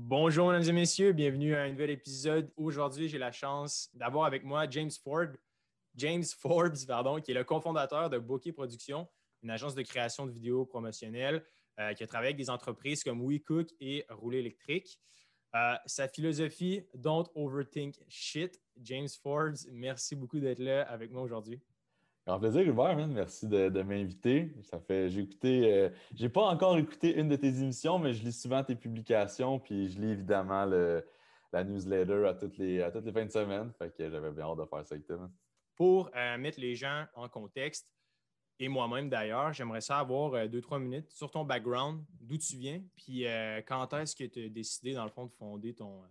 Bonjour, mesdames et messieurs, bienvenue à un nouvel épisode. Aujourd'hui, j'ai la chance d'avoir avec moi James Ford, James Forbes, pardon, qui est le cofondateur de Bokeh Productions, une agence de création de vidéos promotionnelles euh, qui a travaillé avec des entreprises comme WeCook et Rouler électrique. Euh, sa philosophie, Don't overthink shit. James Forbes, merci beaucoup d'être là avec moi aujourd'hui. Un plaisir, Hubert, merci de, m'inviter. Ça fait, j'ai écouté, euh, j'ai pas encore écouté une de tes émissions, mais je lis souvent tes publications, puis je lis évidemment la newsletter à toutes les, à toutes les fins de semaine. Fait que j'avais bien hâte de faire ça avec toi. Pour euh, mettre les gens en contexte, et moi-même d'ailleurs, j'aimerais savoir euh, deux, trois minutes sur ton background, d'où tu viens, puis quand est-ce que tu as décidé, dans le fond, de fonder ton,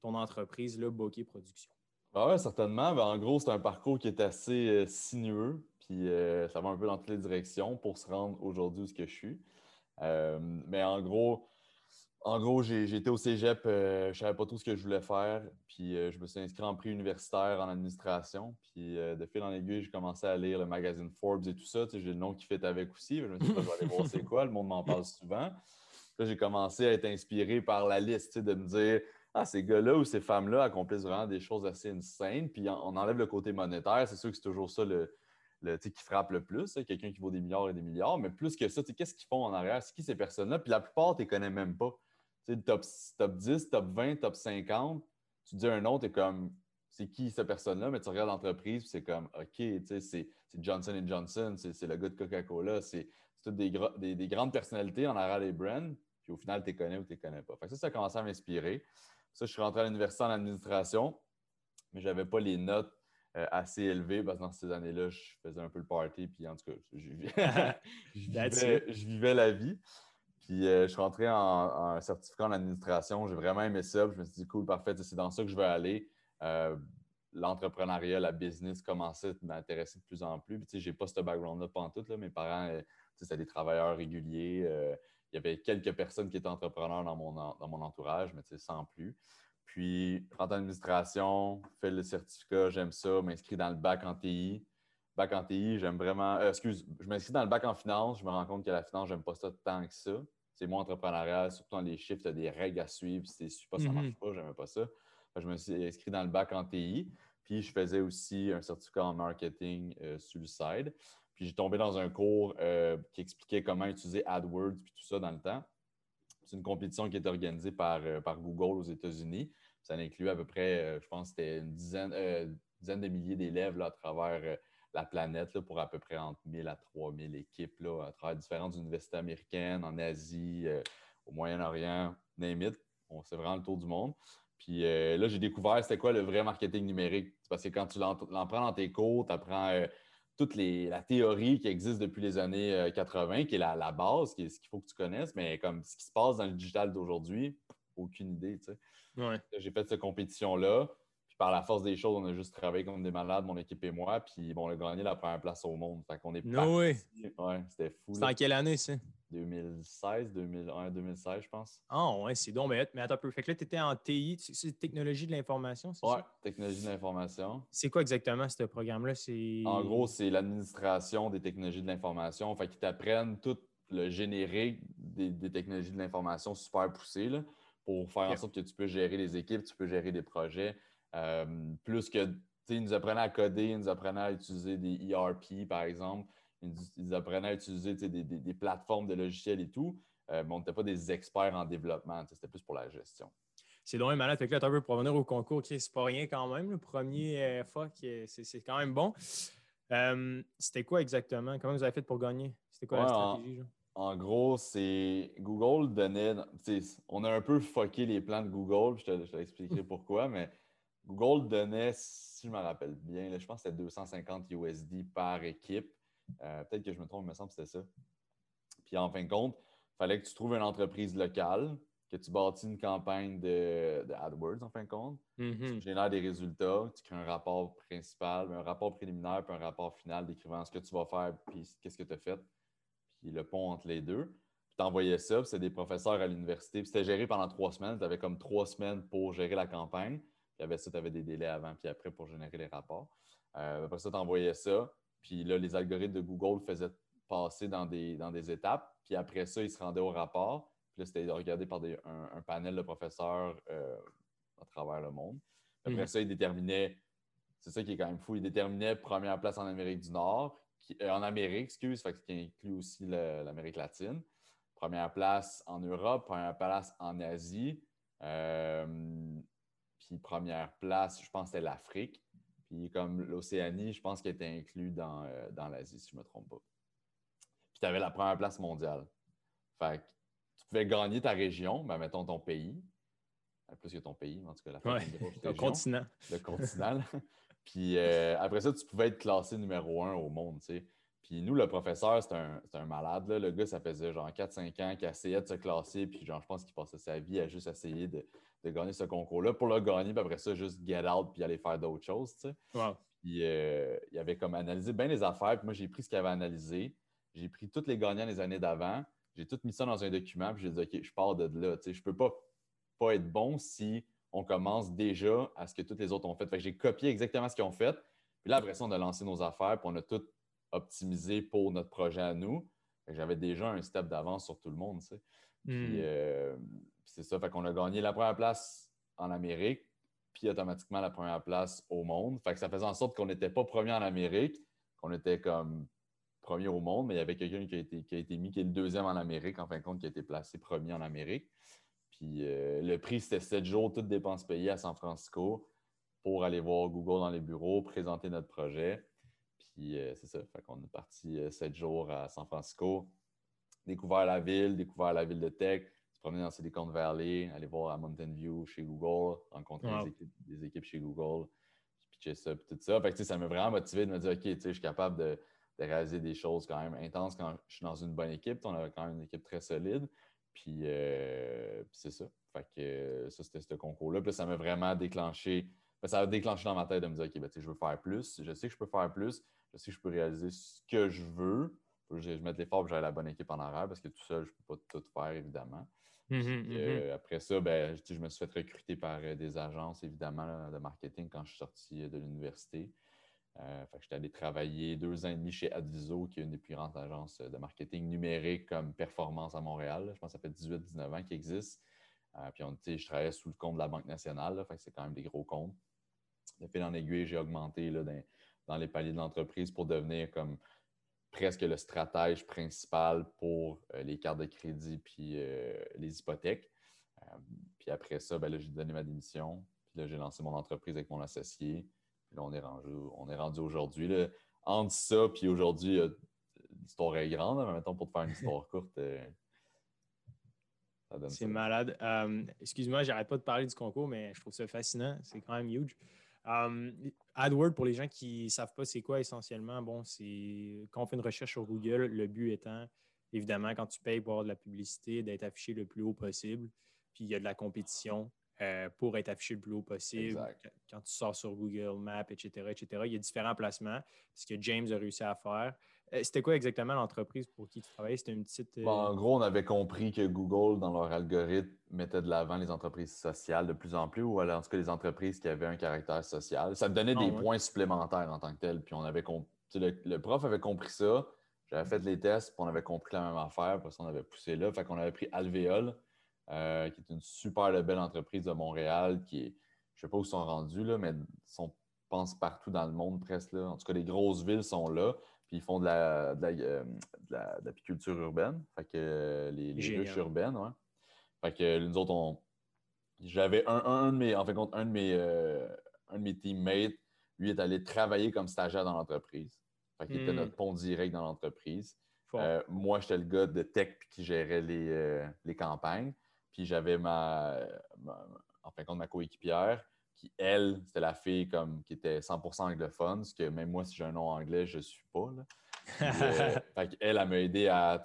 ton entreprise, le Bokeh Production? Ah oui, certainement. Ben, en gros, c'est un parcours qui est assez euh, sinueux, puis euh, ça va un peu dans toutes les directions pour se rendre aujourd'hui où je suis. Euh, mais en gros, en gros, j'ai été au cégep, je ne savais pas tout ce que je voulais faire, puis je me suis inscrit en prix universitaire en administration. Puis de fil en aiguille, j'ai commencé à lire le magazine Forbes et tout ça. Tu sais, j'ai le nom qui fait avec aussi. Je me suis dit, ben, je vais aller voir c'est quoi, le monde m'en parle souvent. Là, j'ai commencé à être inspiré par la liste, tu sais, de me dire ah, ces gars-là ou ces femmes-là accomplissent vraiment des choses assez insane. Puis on enlève le côté monétaire. C'est sûr que c'est toujours ça le, qui frappe le plus. Hein, quelqu'un qui vaut des milliards et des milliards. Mais plus que ça, qu'est-ce qu'ils font en arrière? C'est qui ces personnes-là? Puis la plupart, tu les connais même pas. top, top 10, top 20, top 50. Tu dis un nom, tu es comme c'est qui cette personne-là? Mais tu regardes l'entreprise, c'est comme OK, c'est Johnson Johnson, c'est le gars de Coca-Cola. C'est toutes des, des, grandes personnalités en arrière des brands. Puis au final, tu les connais ou tu les connais pas. Ça, ça a commencé à m'inspirer. Ça, je suis rentré à l'université en administration, mais je n'avais pas les notes euh, assez élevées parce que dans ces années-là, je faisais un peu le party, puis en tout cas, je, vivais, la vie. Puis euh, je suis rentré en, certificat en administration. J'ai vraiment aimé ça. je me suis dit, cool, parfait, c'est dans ça que je veux aller. Euh, l'entrepreneuriat, la business commençait à m'intéresser de plus en plus. Puis, tu sais, j'ai pas ce background-là pendant tout. Là. Mes parents, c'était des travailleurs réguliers il y avait quelques personnes qui étaient entrepreneurs dans mon, dans mon entourage, mais sans plus. Puis, rentre en administration, fais le certificat, j'aime ça, m'inscris dans le bac en TI. Bac en TI, j'aime vraiment. Euh, excuse, je m'inscris dans le bac en finance, je me rends compte que la finance, j'aime pas ça tant que ça. C'est moins entrepreneurial, surtout dans les chiffres, tu as des règles à suivre, si tu pas, ça mhm. marche pas, j'aime pas ça. je me suis inscrit dans le bac en TI. Puis, je faisais aussi un certificat en marketing euh, sur le side. Puis j'ai tombé dans un cours euh, qui expliquait comment utiliser AdWords puis tout ça dans le temps. C'est une compétition qui est organisée par, euh, Google aux États-Unis. Ça inclut à peu près, euh, je pense, c'était une dizaine, dizaine de milliers d'élèves à travers la planète pour à peu près entre 1000 à 3000 équipes là, à travers différentes universités américaines, en Asie, au Moyen-Orient, name it. C'est vraiment le tour du monde. Puis là, j'ai découvert c'était quoi le vrai marketing numérique. Parce que quand tu l'en prends dans tes cours, tu apprends toute la théorie qui existe depuis les années 80, euh, qui est la, base, qui est ce qu'il faut que tu connaisses, mais comme ce qui se passe dans le digital d'aujourd'hui, aucune idée. J'ai fait cette compétition-là. Puis par la force des choses, on a juste travaillé comme des malades, mon équipe et moi. Puis bon, on a gagné la première place au monde. Fait qu'on est no Ouais, c'était fou. C'était en quelle année, ça? 2016, 2001, 2016, je pense. Ah, ouais, c'est donc, mais, mais attends un peu. Fait que là, tu étais en TI, c'est technologie de l'information, c'est ouais, technologie de l'information. C'est quoi exactement ce programme-là? En gros, c'est l'administration des technologies de l'information. Fait qu'ils t'apprennent tout le générique des, technologies de l'information super poussées là, pour faire en sorte que tu peux gérer les équipes, tu peux gérer des projets. Euh, plus que, ils nous apprenaient à coder, ils nous apprenaient à utiliser des ERP, par exemple ils, apprenaient à utiliser des, plateformes de logiciels et tout, euh, mais on n'était pas des experts en développement, c'était plus pour la gestion. C'est loin malade. Fait que là, tu pour revenir au concours, c'est pas rien quand même. Le premier euh, FA, c'est quand même bon. Euh, c'était quoi exactement? Comment vous avez fait pour gagner? C'était quoi la stratégie? En, gros, c'est Google donnait. On a un peu fucké les plans de Google, je te, je pourquoi, mais Google donnait, si je me rappelle bien, je pense que c'était 250 USD par équipe euh, peut-être que je me trompe, il me semble que c'était ça. Puis en fin de compte, il fallait que tu trouves une entreprise locale, que tu bâtis une campagne de, AdWords en fin de compte. Mm-hmm. Tu génères des résultats, tu crées un rapport principal, un rapport préliminaire, puis un rapport final décrivant ce que tu vas faire, puis qu'est-ce que tu as fait, puis le pont entre les deux. Puis tu envoyais ça, puis c'était des professeurs à l'université. Puis c'était géré pendant trois semaines. Tu avais comme trois semaines pour gérer la campagne. Avec ça, tu avais des délais avant puis après pour générer les rapports. Euh, après ça, tu envoyais ça. Puis là, les algorithmes de Google faisaient passer dans des, dans des étapes. Puis après ça, ils se rendaient au rapport. Puis là, c'était regardé par un, panel de professeurs euh, à travers le monde. Après mhm. ça, ils déterminaient, c'est ça qui est quand même fou, ils déterminaient première place en Amérique du Nord, euh, en Amérique, excuse, fait, qui inclut aussi l'Amérique latine. Première place en Europe, première place en Asie. Euh, puis première place, je pense que c'était l'Afrique. Puis comme l'Océanie, je pense qu'elle était inclus dans, euh, dans l'Asie, si je ne me trompe pas. Puis tu avais la première place mondiale. Fait que tu pouvais gagner ta région, ben, mettons ton pays. Ben, plus que ton pays, en tout cas la Le continent. Le continent. Puis après ça, tu pouvais être classé numéro un au monde, tu sais. Puis nous, le professeur, c'est un, malade. Le gars, ça faisait genre 4-5 ans qu'il essayait de se classer. Puis genre, je pense qu'il passait sa vie à juste essayer de, gagner ce concours-là pour le gagner. Puis après ça, juste get out puis aller faire d'autres choses. Tu sais. Puis euh, il avait comme analysé bien les affaires. Puis moi, j'ai pris ce qu'il avait analysé. J'ai pris tous les gagnants des années d'avant. J'ai tout mis ça dans un document. Puis j'ai dit, OK, je pars de là. Tu sais, je peux pas, pas être bon si on commence déjà à ce que toutes les autres ont fait. Fait que j'ai copié exactement ce qu'ils ont fait. Puis là, après ça, on a lancé nos affaires. Puis on a tout optimisé pour notre projet à nous. J'avais déjà un step d'avance sur tout le monde. Puis, hmm. euh, c'est ça. Fait qu'on a gagné la première place en Amérique, puis automatiquement la première place au monde. Fait que ça faisait en sorte qu'on n'était pas premier en Amérique, qu'on était comme premier au monde, mais il y avait quelqu'un qui, a été, qui a été mis, qui est le deuxième en Amérique, en fin de compte, qui a été placé premier en Amérique. Puis euh, le prix, c'était sept jours, toutes dépenses payées à San Francisco pour aller voir Google dans les bureaux, présenter notre projet. Puis euh, c'est ça. Fait qu'on est parti euh, sept jours à San Francisco, découvert la ville, découvert la ville de tech, se promener dans Silicon Valley, aller voir à Mountain View chez Google, rencontrer des, équipes, chez Google, pitcher ça, puis tout ça. Fait que ça m'a vraiment motivé de me dire, OK, je suis capable de, réaliser des choses quand même intenses quand je suis dans une bonne équipe. On avait quand même une équipe très solide. Puis, euh, c'est ça. Fait que ça, c'était ce concours-là. Puis ça m'a vraiment déclenché. Ben, ça a déclenché dans ma tête de me dire, OK, ben, je veux faire plus. Je sais que je peux faire plus je sais que je peux réaliser ce que je veux. Je, je mette l'effort pour que j'ai la bonne équipe en arrière parce que tout seul, je ne peux pas tout faire, évidemment. Mm-hmm, mm-hmm. Euh, après ça, ben, je me suis fait recruter par euh, des agences, évidemment, de marketing quand je suis sorti euh, de l'université. Euh, j'étais allé travailler deux ans et demi chez Adviso, qui est une des plus grandes agences de marketing numérique comme performance à Montréal. Je pense que ça fait 18-19 ans qu'il existe. puis on, je travaillais sous le compte de la Banque nationale, fait c'est quand même des gros comptes. De fil en aiguille, j'ai augmenté là, dans, dans les paliers de l'entreprise pour devenir comme presque le stratège principal pour euh, les cartes de crédit puis euh, les hypothèques. Euh, puis après ça, ben j'ai donné ma démission. Puis là, j'ai lancé mon entreprise avec mon associé. Puis là, on est rendu, on est rendu aujourd'hui. Entre ça, puis aujourd'hui, l'histoire est grande, mais mettons pour te faire une histoire courte. C'est malade. Excuse-moi, j'arrête pas de parler du concours, mais je trouve ça fascinant. C'est quand même huge. Um, AdWords, pour les gens qui ne savent pas c'est quoi essentiellement, bon, c'est quand on fait une recherche sur Google, le but étant, évidemment, quand tu payes pour avoir de la publicité, d'être affiché le plus haut possible. Puis il y a de la compétition euh, pour être affiché le plus haut possible. Quand tu sors sur Google Maps, etc., etc., il y a différents placements. Ce que James a réussi à faire. Euh, c'était quoi exactement l'entreprise pour qui tu travaillais? C'était une petite. Euh, en gros, on avait compris que Google, dans leur algorithme, mettait de l'avant les entreprises sociales de plus en plus, ou en tout cas les entreprises qui avaient un caractère social. Ça donnait ah des points supplémentaires en tant que tel. Puis on avait le, prof avait compris ça. J'avais fait les tests, puis on avait compris la même affaire, puis on avait poussé là. Fait qu'on avait pris Alveol, euh, qui est une super belle entreprise de Montréal, qui est, je ne sais pas où ils sont rendus, là, mais sont, pense partout dans le monde presque. Là. En tout cas, les grosses villes sont là ils font de la, de euh, l'apiculture urbaine. Fait que euh, les, les ruches urbaines, ouais. Fait que nous autres, on... j'avais un, de mes, en fait, un de mes, euh, un de mes teammates, lui est allé travailler comme stagiaire dans l'entreprise. Fait qu'il était hmm. notre pont direct dans l'entreprise. moi, j'étais le gars de tech qui gérait les, les campagnes. Puis j'avais ma, en fin de compte, ma coéquipière qui, elle, c'était la fille comme, qui était 100% anglophone, ce que même moi, si j'ai un nom anglais, je ne suis pas. Euh, elle, elle m'a aidé à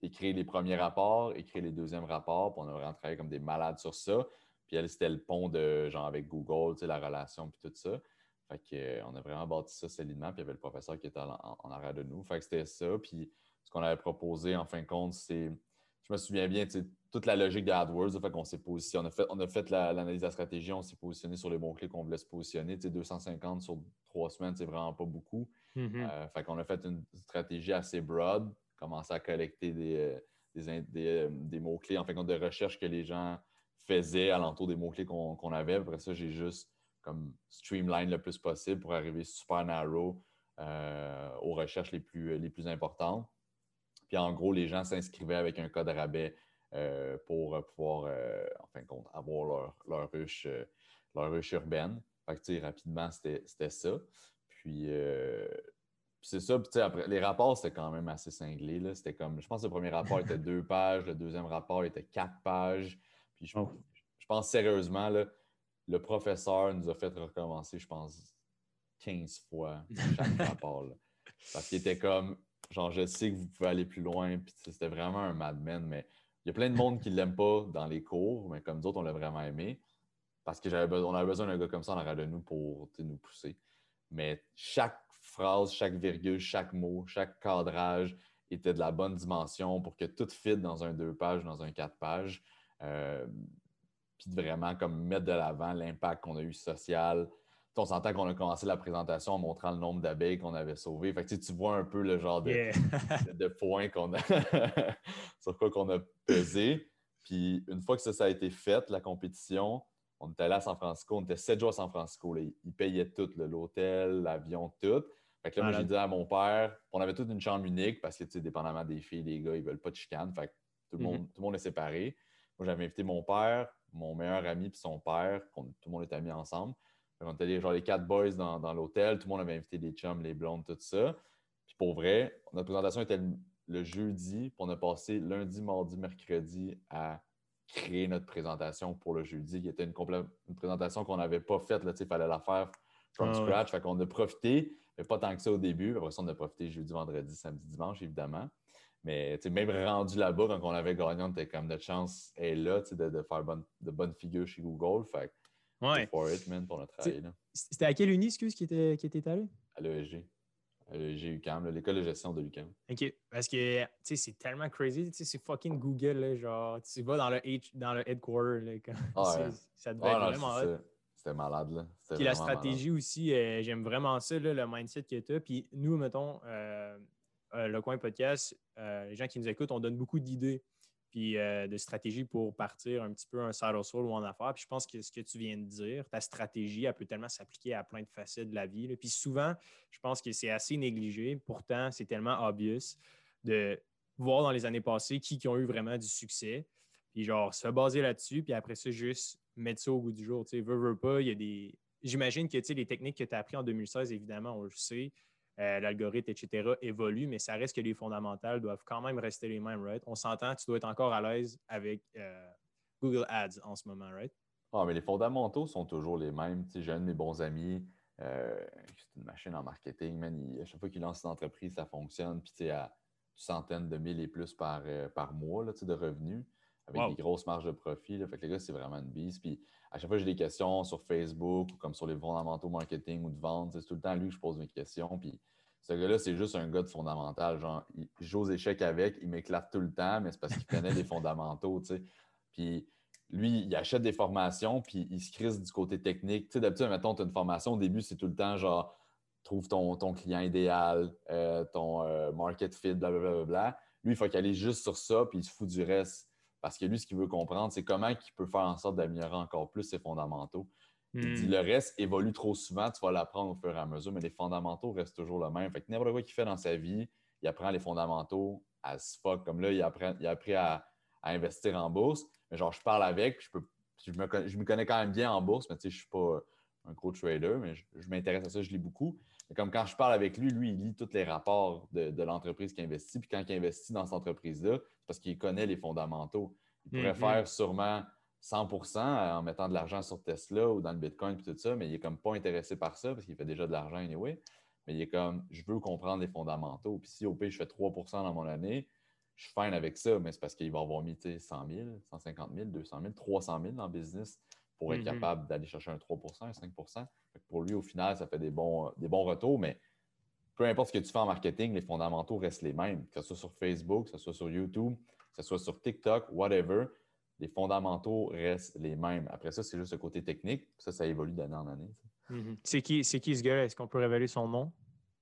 écrire les premiers rapports, écrire les deuxièmes rapports, puis on a vraiment travaillé comme des malades sur ça. Puis elle, c'était le pont de genre avec Google, la relation, puis tout ça. Fait que, euh, on a vraiment bâti ça solidement, puis il y avait le professeur qui était en, arrière de nous. Fait que c'était ça. Puis ce qu'on avait proposé, en fin de compte, c'est, je me souviens bien, toute la logique d'AdWords. Fait qu'on s'est positionné. On a fait, on a fait l'analyse de la stratégie, on s'est positionné sur les bons clés qu'on voulait se positionner. 250 sur trois semaines, c'est vraiment pas beaucoup. Mm-hmm. Euh, fait qu'on a fait une stratégie assez broad, commencé à collecter des, des, des, mots-clés, en fait, de recherche que les gens faisaient alentour des mots-clés qu'on avait. Après ça, j'ai juste comme streamline le plus possible pour arriver super narrow aux recherches les plus, les plus importantes. Puis en gros, les gens s'inscrivaient avec un code rabais pour pouvoir, en fin de compte, avoir leur, leur ruche, leur ruche urbaine. Fait que, rapidement, c'était ça. Puis, euh, c'est ça. Puis, après, les rapports, c'était quand même assez cinglé. C'était comme, je pense que le premier rapport était deux pages, le deuxième rapport était quatre pages. Puis, je, oh. pense sérieusement, là, le professeur nous a fait recommencer, je pense, 15 fois chaque rapport. Parce qu'il était comme, genre, je sais que vous pouvez aller plus loin. Puis, c'était vraiment un madman. Mais il y a plein de monde qui ne l'aime pas dans les cours, mais comme d'autres, on l'a vraiment aimé parce qu'on avait besoin d'un gars comme ça en arrière de nous pour nous pousser. Mais chaque phrase, chaque virgule, chaque mot, chaque cadrage était de la bonne dimension pour que tout fitte dans un deux pages, dans un quatre pages. Euh, puis vraiment comme mettre de l'avant l'impact qu'on a eu social. On s'entend qu'on a commencé la présentation en montrant le nombre d'abeilles qu'on avait sauvées. Fait tu vois un peu le genre de, de, points qu'on a sur quoi qu'on a pesé. Puis une fois que ça, ça a été fait, la compétition, on était allé à San Francisco, on était sept jours à San Francisco. Ils payaient tout, l'hôtel, l'avion, tout. Fait que là, moi, j'ai dit à mon père, on avait toute une chambre unique parce que, tu sais, dépendamment des filles, des gars, ils veulent pas de chicane. Fait que tout le, monde, mhm. tout le monde est séparé. Moi, j'avais invité mon père, mon meilleur ami puis son père, tout le monde était mis ensemble. On était genre les quatre boys dans, l'hôtel, tout le monde avait invité les chums, les blondes, tout ça. Puis pour vrai, notre présentation était le, jeudi, puis on a passé lundi, mardi, mercredi à créer notre présentation pour le jeudi, qui était une, une présentation qu'on n'avait pas faite. Il fallait la faire from ah scratch. Fait qu'on a profité, mais pas tant que ça au début. Après ça, on a profité jeudi, vendredi, samedi, dimanche, évidemment. Mais même rendu là-bas, quand on avait gagné, on était comme notre chance est là de, de, faire de bonnes figures chez Google. Fait ouais. for it, man, pour notre travail. C'était à quelle uni, excuse, qui était, qui était allé? À l'ESG. J'ai UCAM, l'école de gestion de l'UCAM. OK. Parce que, tu sais, c'est tellement crazy. Tu sais, c'est fucking Google, là, genre, tu vas dans le, H, dans le headquarter, là, ah, ouais. ça devait ah, être vraiment C'était malade, là. Puis la stratégie aussi, euh, j'aime vraiment ça, là, le mindset que tu as. Puis nous, mettons, euh, euh, le coin podcast, les gens qui nous écoutent, on donne beaucoup d'idées puis euh, de stratégie pour partir un petit peu un side hustle ou en affaires. Puis je pense que ce que tu viens de dire, ta stratégie, elle peut tellement s'appliquer à plein de facettes de la vie. Puis souvent, je pense que c'est assez négligé. Pourtant, c'est tellement obvious de voir dans les années passées qui, qui ont eu vraiment du succès. Puis genre, se baser là-dessus, puis après ça, juste mettre ça au goût du jour. Tu sais, veux, veux pas, il y a des... J'imagine que, tu sais, les techniques que tu as apprises en 2016, évidemment, on le sait, euh, l'algorithme, etc., évolue, mais ça reste que les fondamentales doivent quand même rester les mêmes, right? On s'entend, tu dois être encore à l'aise avec euh, Google Ads en ce moment, right? Ah, mais les fondamentaux sont toujours les mêmes. j'ai un de mes bons amis, euh, c'est une machine en marketing, man, à chaque fois qu'il lance une entreprise, ça fonctionne, puis tu à centaines de mille et plus par, par mois là, de revenus avec des grosses marges de profit. Fait que les gars, c'est vraiment une bise. Puis à chaque fois que j'ai des questions sur Facebook ou comme sur les fondamentaux marketing ou de vente, c'est tout le temps lui que je pose mes questions. Puis ce gars-là, c'est juste un gars de fondamental. Genre, aux échecs avec, il m'éclate tout le temps, mais c'est parce qu'il connaît les fondamentaux, tu sais. Puis lui, il achète des formations, puis il se crisse du côté technique. Tu sais, d'habitude, mettons, tu as une formation, au début, c'est tout le temps genre, trouve ton, ton client idéal, euh, ton euh, market fit, blablabla. Bla, Lui, il faut qu'il juste sur ça, puis il se fout du reste. Parce que lui, ce qu'il veut comprendre, c'est comment il peut faire en sorte d'améliorer encore plus ses fondamentaux. Il dit hmm. le reste évolue trop souvent, tu vas l'apprendre au fur et à mesure, mais les fondamentaux restent toujours le même. Fait que n'importe quoi qu'il fait dans sa vie, il apprend les fondamentaux à ce fuck. Comme là, il, apprend, il a appris à, investir en bourse. Mais genre, je parle avec, je, peux, je, me, connais quand même bien en bourse, mais tu sais, je ne suis pas un gros trader, mais je, m'intéresse à ça, je lis beaucoup. Mais comme quand je parle avec lui, lui, il lit tous les rapports de, de l'entreprise qu'il investit. Puis quand il investit dans cette entreprise-là, parce qu'il connaît les fondamentaux. Il pourrait mm-hmm. faire sûrement 100% en mettant de l'argent sur Tesla ou dans le Bitcoin et tout ça, mais il n'est comme pas intéressé par ça parce qu'il fait déjà de l'argent anyway. Mais il est comme, je veux comprendre les fondamentaux. Puis si au pire, je fais 3% dans mon année, je suis fine avec ça, mais c'est parce qu'il va avoir mis 100 000, 150 000, 200 000, 300 000 dans le business pour être mm-hmm. capable d'aller chercher un 3% un 5% Pour lui, au final, ça fait des bons, des bons retours, mais peu importe ce que tu fais en marketing, les fondamentaux restent les mêmes, que ce soit sur Facebook, que ce soit sur YouTube, que ce soit sur TikTok, whatever les fondamentaux restent les mêmes. Après ça, c'est juste le côté technique. Ça, ça évolue d'année en année. Mm-hmm. C'est qui, qui ce gars? Est-ce qu'on peut révéler son nom?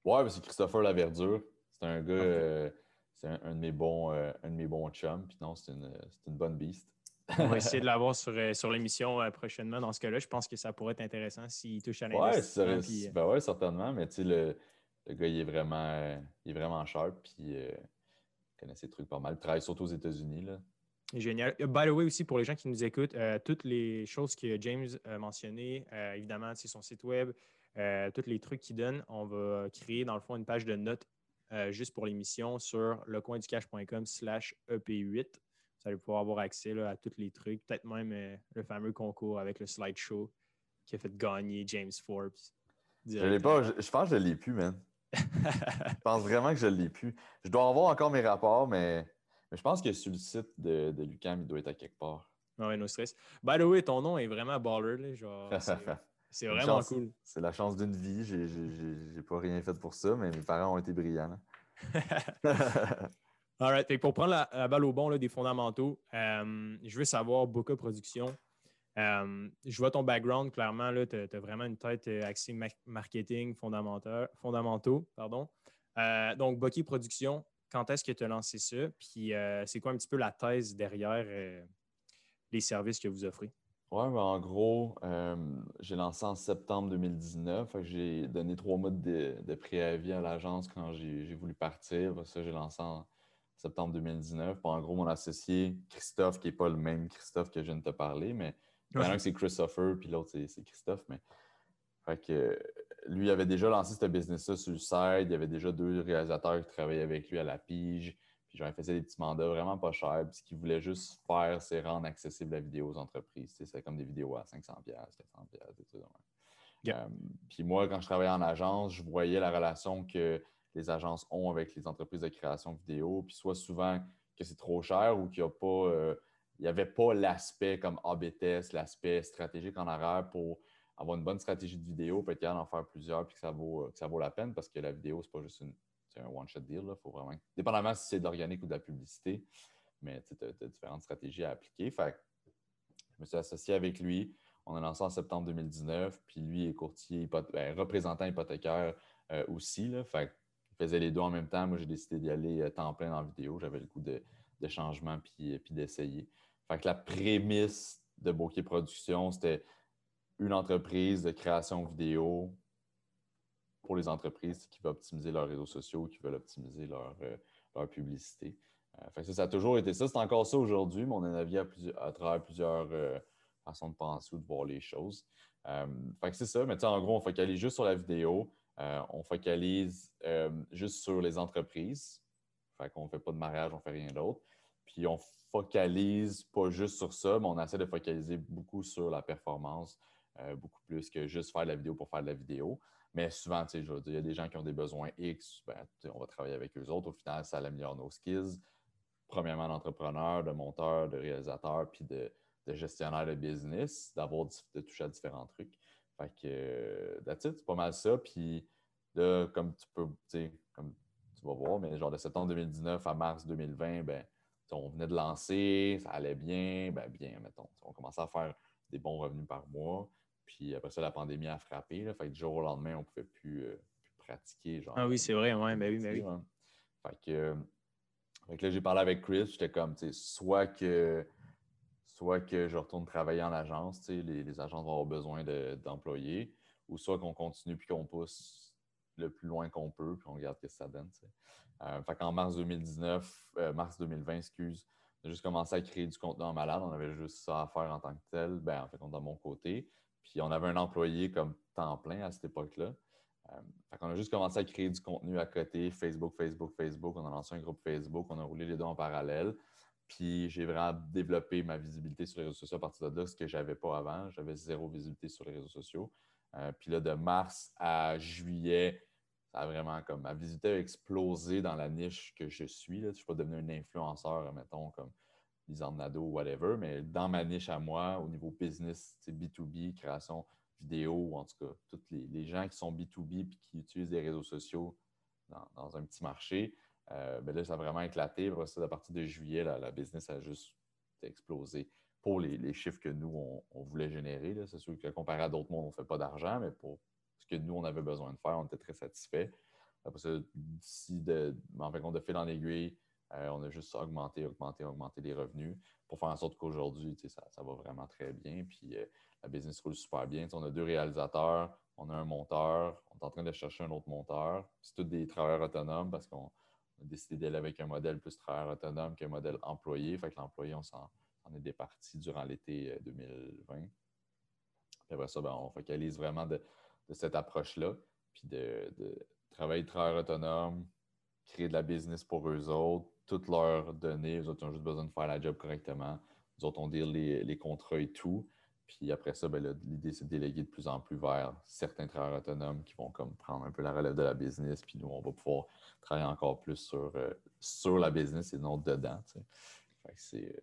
Ouais, c'est Christopher Laverdure. C'est un gars, euh, un, de mes bons, un de mes bons chums. Puis non, c'est une, une, bonne beast. On va essayer de l'avoir sur, sur l'émission prochainement. Dans ce cas-là, je pense que ça pourrait être intéressant s'il touche à l'investissement. Oui, ben ouais, certainement. Mais tu sais, le, le, gars, il est vraiment, il est vraiment sharp. Puis il connaît ses trucs pas mal. Il travaille surtout aux États-Unis. Génial. Euh, by the way, aussi, pour les gens qui nous écoutent, euh, toutes les choses que James a mentionnées, euh, évidemment, c'est son site web, tous les trucs qu'il donne, on va créer, dans le fond, une page de notes juste pour l'émission sur lecoinducash.com slash EP8. Vous allez pouvoir avoir accès à tous les trucs, peut-être même le fameux concours avec le slideshow qui a fait gagner James Forbes. Je l'ai pas, je, pense que je ne l'ai plus, man. je pense vraiment que je ne l'ai plus. Je dois avoir encore mes rapports, mais mais je pense que sur le site de, de Lucam, il doit être à quelque part. Ouais, no stress. By the way, ton nom est vraiment baller. genre, c'est vraiment cool. C'est la chance d'une vie. J'ai pas rien fait pour ça, mais mes parents ont été brillants. All right. pour prendre la, balle au bon là, des fondamentaux, euh, je veux savoir Boca Production. Euh, je vois ton background, clairement, tu as, vraiment une tête euh, axée marketing fondamentaux. Pardon. donc, Boca Production, quand est-ce que tu as lancé ça? Puis euh, c'est quoi un petit peu la thèse derrière euh, les services que vous offrez? Oui, ben, en gros, euh, j'ai lancé en septembre 2019. J'ai donné trois mois de, préavis à l'agence quand j'ai voulu partir. Ça, j'ai lancé en septembre 2019. en gros, mon associé, Christophe, qui n'est pas le même Christophe que je viens de te parler, mais il y en a un c'est Christopher, puis l'autre c'est Christophe. Mais fait que lui avait déjà lancé ce business-là sur le site. Il y avait déjà deux réalisateurs qui travaillaient avec lui à la pige. Puis genre, il faisait des petits mandats vraiment pas chers. Puis ce qu'il voulait juste faire, c'est rendre accessible la vidéo aux entreprises. C'était comme des vidéos à 500$, 400$, et tout. Euh, puis moi, quand je travaillais en agence, je voyais la relation que les agences ont avec les entreprises de création vidéo. Puis soit souvent que c'est trop cher ou qu'il n'y a pas. Euh, il n'y avait pas l'aspect comme ABTS, l'aspect stratégique en arrière pour avoir une bonne stratégie de vidéo, peut être capable d'en faire plusieurs, puis que ça vaut, ça vaut la peine parce que la vidéo, c'est pas juste une, un one-shot deal. Il faut vraiment. Dépendamment si c'est de l'organique ou de la publicité, mais tu as, différentes stratégies à appliquer. Je me suis associé avec lui. On a lancé en septembre 2019, puis lui est courtier, ben, représentant hypothécaire euh, aussi. Là, il faisait les deux en même temps. Moi, j'ai décidé d'y aller euh, temps plein en vidéo. J'avais le goût de, de changement puis, puis d'essayer. La prémisse de Bokeh Production, c'était une entreprise de création vidéo pour les entreprises qui veulent optimiser leurs réseaux sociaux, qui veulent optimiser leur, euh, publicité. Euh, ça, a toujours été ça. C'est encore ça aujourd'hui, mais on en a à, travers plusieurs euh, façons de penser ou de voir les choses. c'est ça, mais en gros, on focalise juste sur la vidéo. on focalise juste sur les entreprises. Fait qu'on ne fait pas de mariage, on ne fait rien d'autre. Puis on focalise pas juste sur ça, mais on essaie de focaliser beaucoup sur la performance, euh, beaucoup plus que juste faire la vidéo pour faire de la vidéo. Mais souvent, je veux dire, il y a des gens qui ont des besoins X, ben, on va travailler avec eux autres. Au final, ça améliore nos skills. Premièrement, d'entrepreneur, de monteur, de réalisateur, puis de, gestionnaire de business, d'avoir de toucher à différents trucs. Fait que, euh, c'est pas mal ça. Puis là, comme tu peux, comme tu vas voir, mais genre de septembre 2019 à mars 2020, ben, on venait de lancer, ça allait bien, ben bien, mettons. On commençait à faire des bons revenus par mois. Puis après ça, la pandémie a frappé. Là, fait que du jour au lendemain, on ne pouvait plus, euh, pratiquer. Genre, ah oui, c'est vrai, ouais, ben oui, ben oui. Hein. Fait que, là, j'ai parlé avec Chris, j'étais comme, tu sais, soit que soit que je retourne travailler en agence, les, les agences vont avoir besoin d'employés, ou soit qu'on continue puis qu'on pousse le plus loin qu'on peut, puis on regarde ce que ça donne. Euh, qu'en mars 2019, euh, mars 2020, excuse, on a juste commencé à créer du contenu en malade. On avait juste ça à faire en tant que tel. Ben, en fait, on de mon côté. Puis on avait un employé comme temps plein à cette époque-là. Euh, on a juste commencé à créer du contenu à côté, Facebook, Facebook, Facebook. On a lancé un groupe Facebook, on a roulé les deux en parallèle. Puis j'ai vraiment développé ma visibilité sur les réseaux sociaux à partir de là, ce que je n'avais pas avant. J'avais zéro visibilité sur les réseaux sociaux. Euh, puis là, de mars à juillet, ça a vraiment comme ma visibilité a explosé dans la niche que je suis. Là. Je ne suis pas devenu un influenceur, mettons, comme Lisande Nado ou whatever, mais dans ma niche à moi, au niveau business, B2B, création vidéo, en tout cas, tous les, gens qui sont B2B et qui utilisent les réseaux sociaux dans, un petit marché, euh, ben là, ça a vraiment éclaté. à partir de juillet, la, business a juste explosé pour les, chiffres que nous, on, voulait générer. C'est sûr que comparé à d'autres mondes, on ne fait pas d'argent, mais pour ce que nous, on avait besoin de faire, on était très satisfaits. Après ça, d'ici de, en fait, on a fait dans l'aiguille, Euh, on a juste augmenté, augmenté, augmenté les revenus pour faire en sorte qu'aujourd'hui, ça, ça, va vraiment très bien. Puis euh, la business roule super bien. on a deux réalisateurs, on a un monteur, on est en train de chercher un autre monteur. C'est tous des travailleurs autonomes parce qu'on a décidé d'aller avec un modèle plus travailleur autonome qu'un modèle employé. Fait que l'employé, on s'en est départi durant l'été 2020. Puis après ça, ben, on focalise vraiment de, cette approche-là, puis de, travailler de travailleur autonome, créer de la business pour eux autres, toutes leurs données. Eux autres ont juste besoin de faire la job correctement. Nous autres, on dire les, contrats et tout. Puis après ça, ben l'idée, c'est de déléguer de plus en plus vers certains travailleurs autonomes qui vont comme prendre un peu la relève de la business. Puis nous, on va pouvoir travailler encore plus sur, euh, sur la business et non dedans. C'est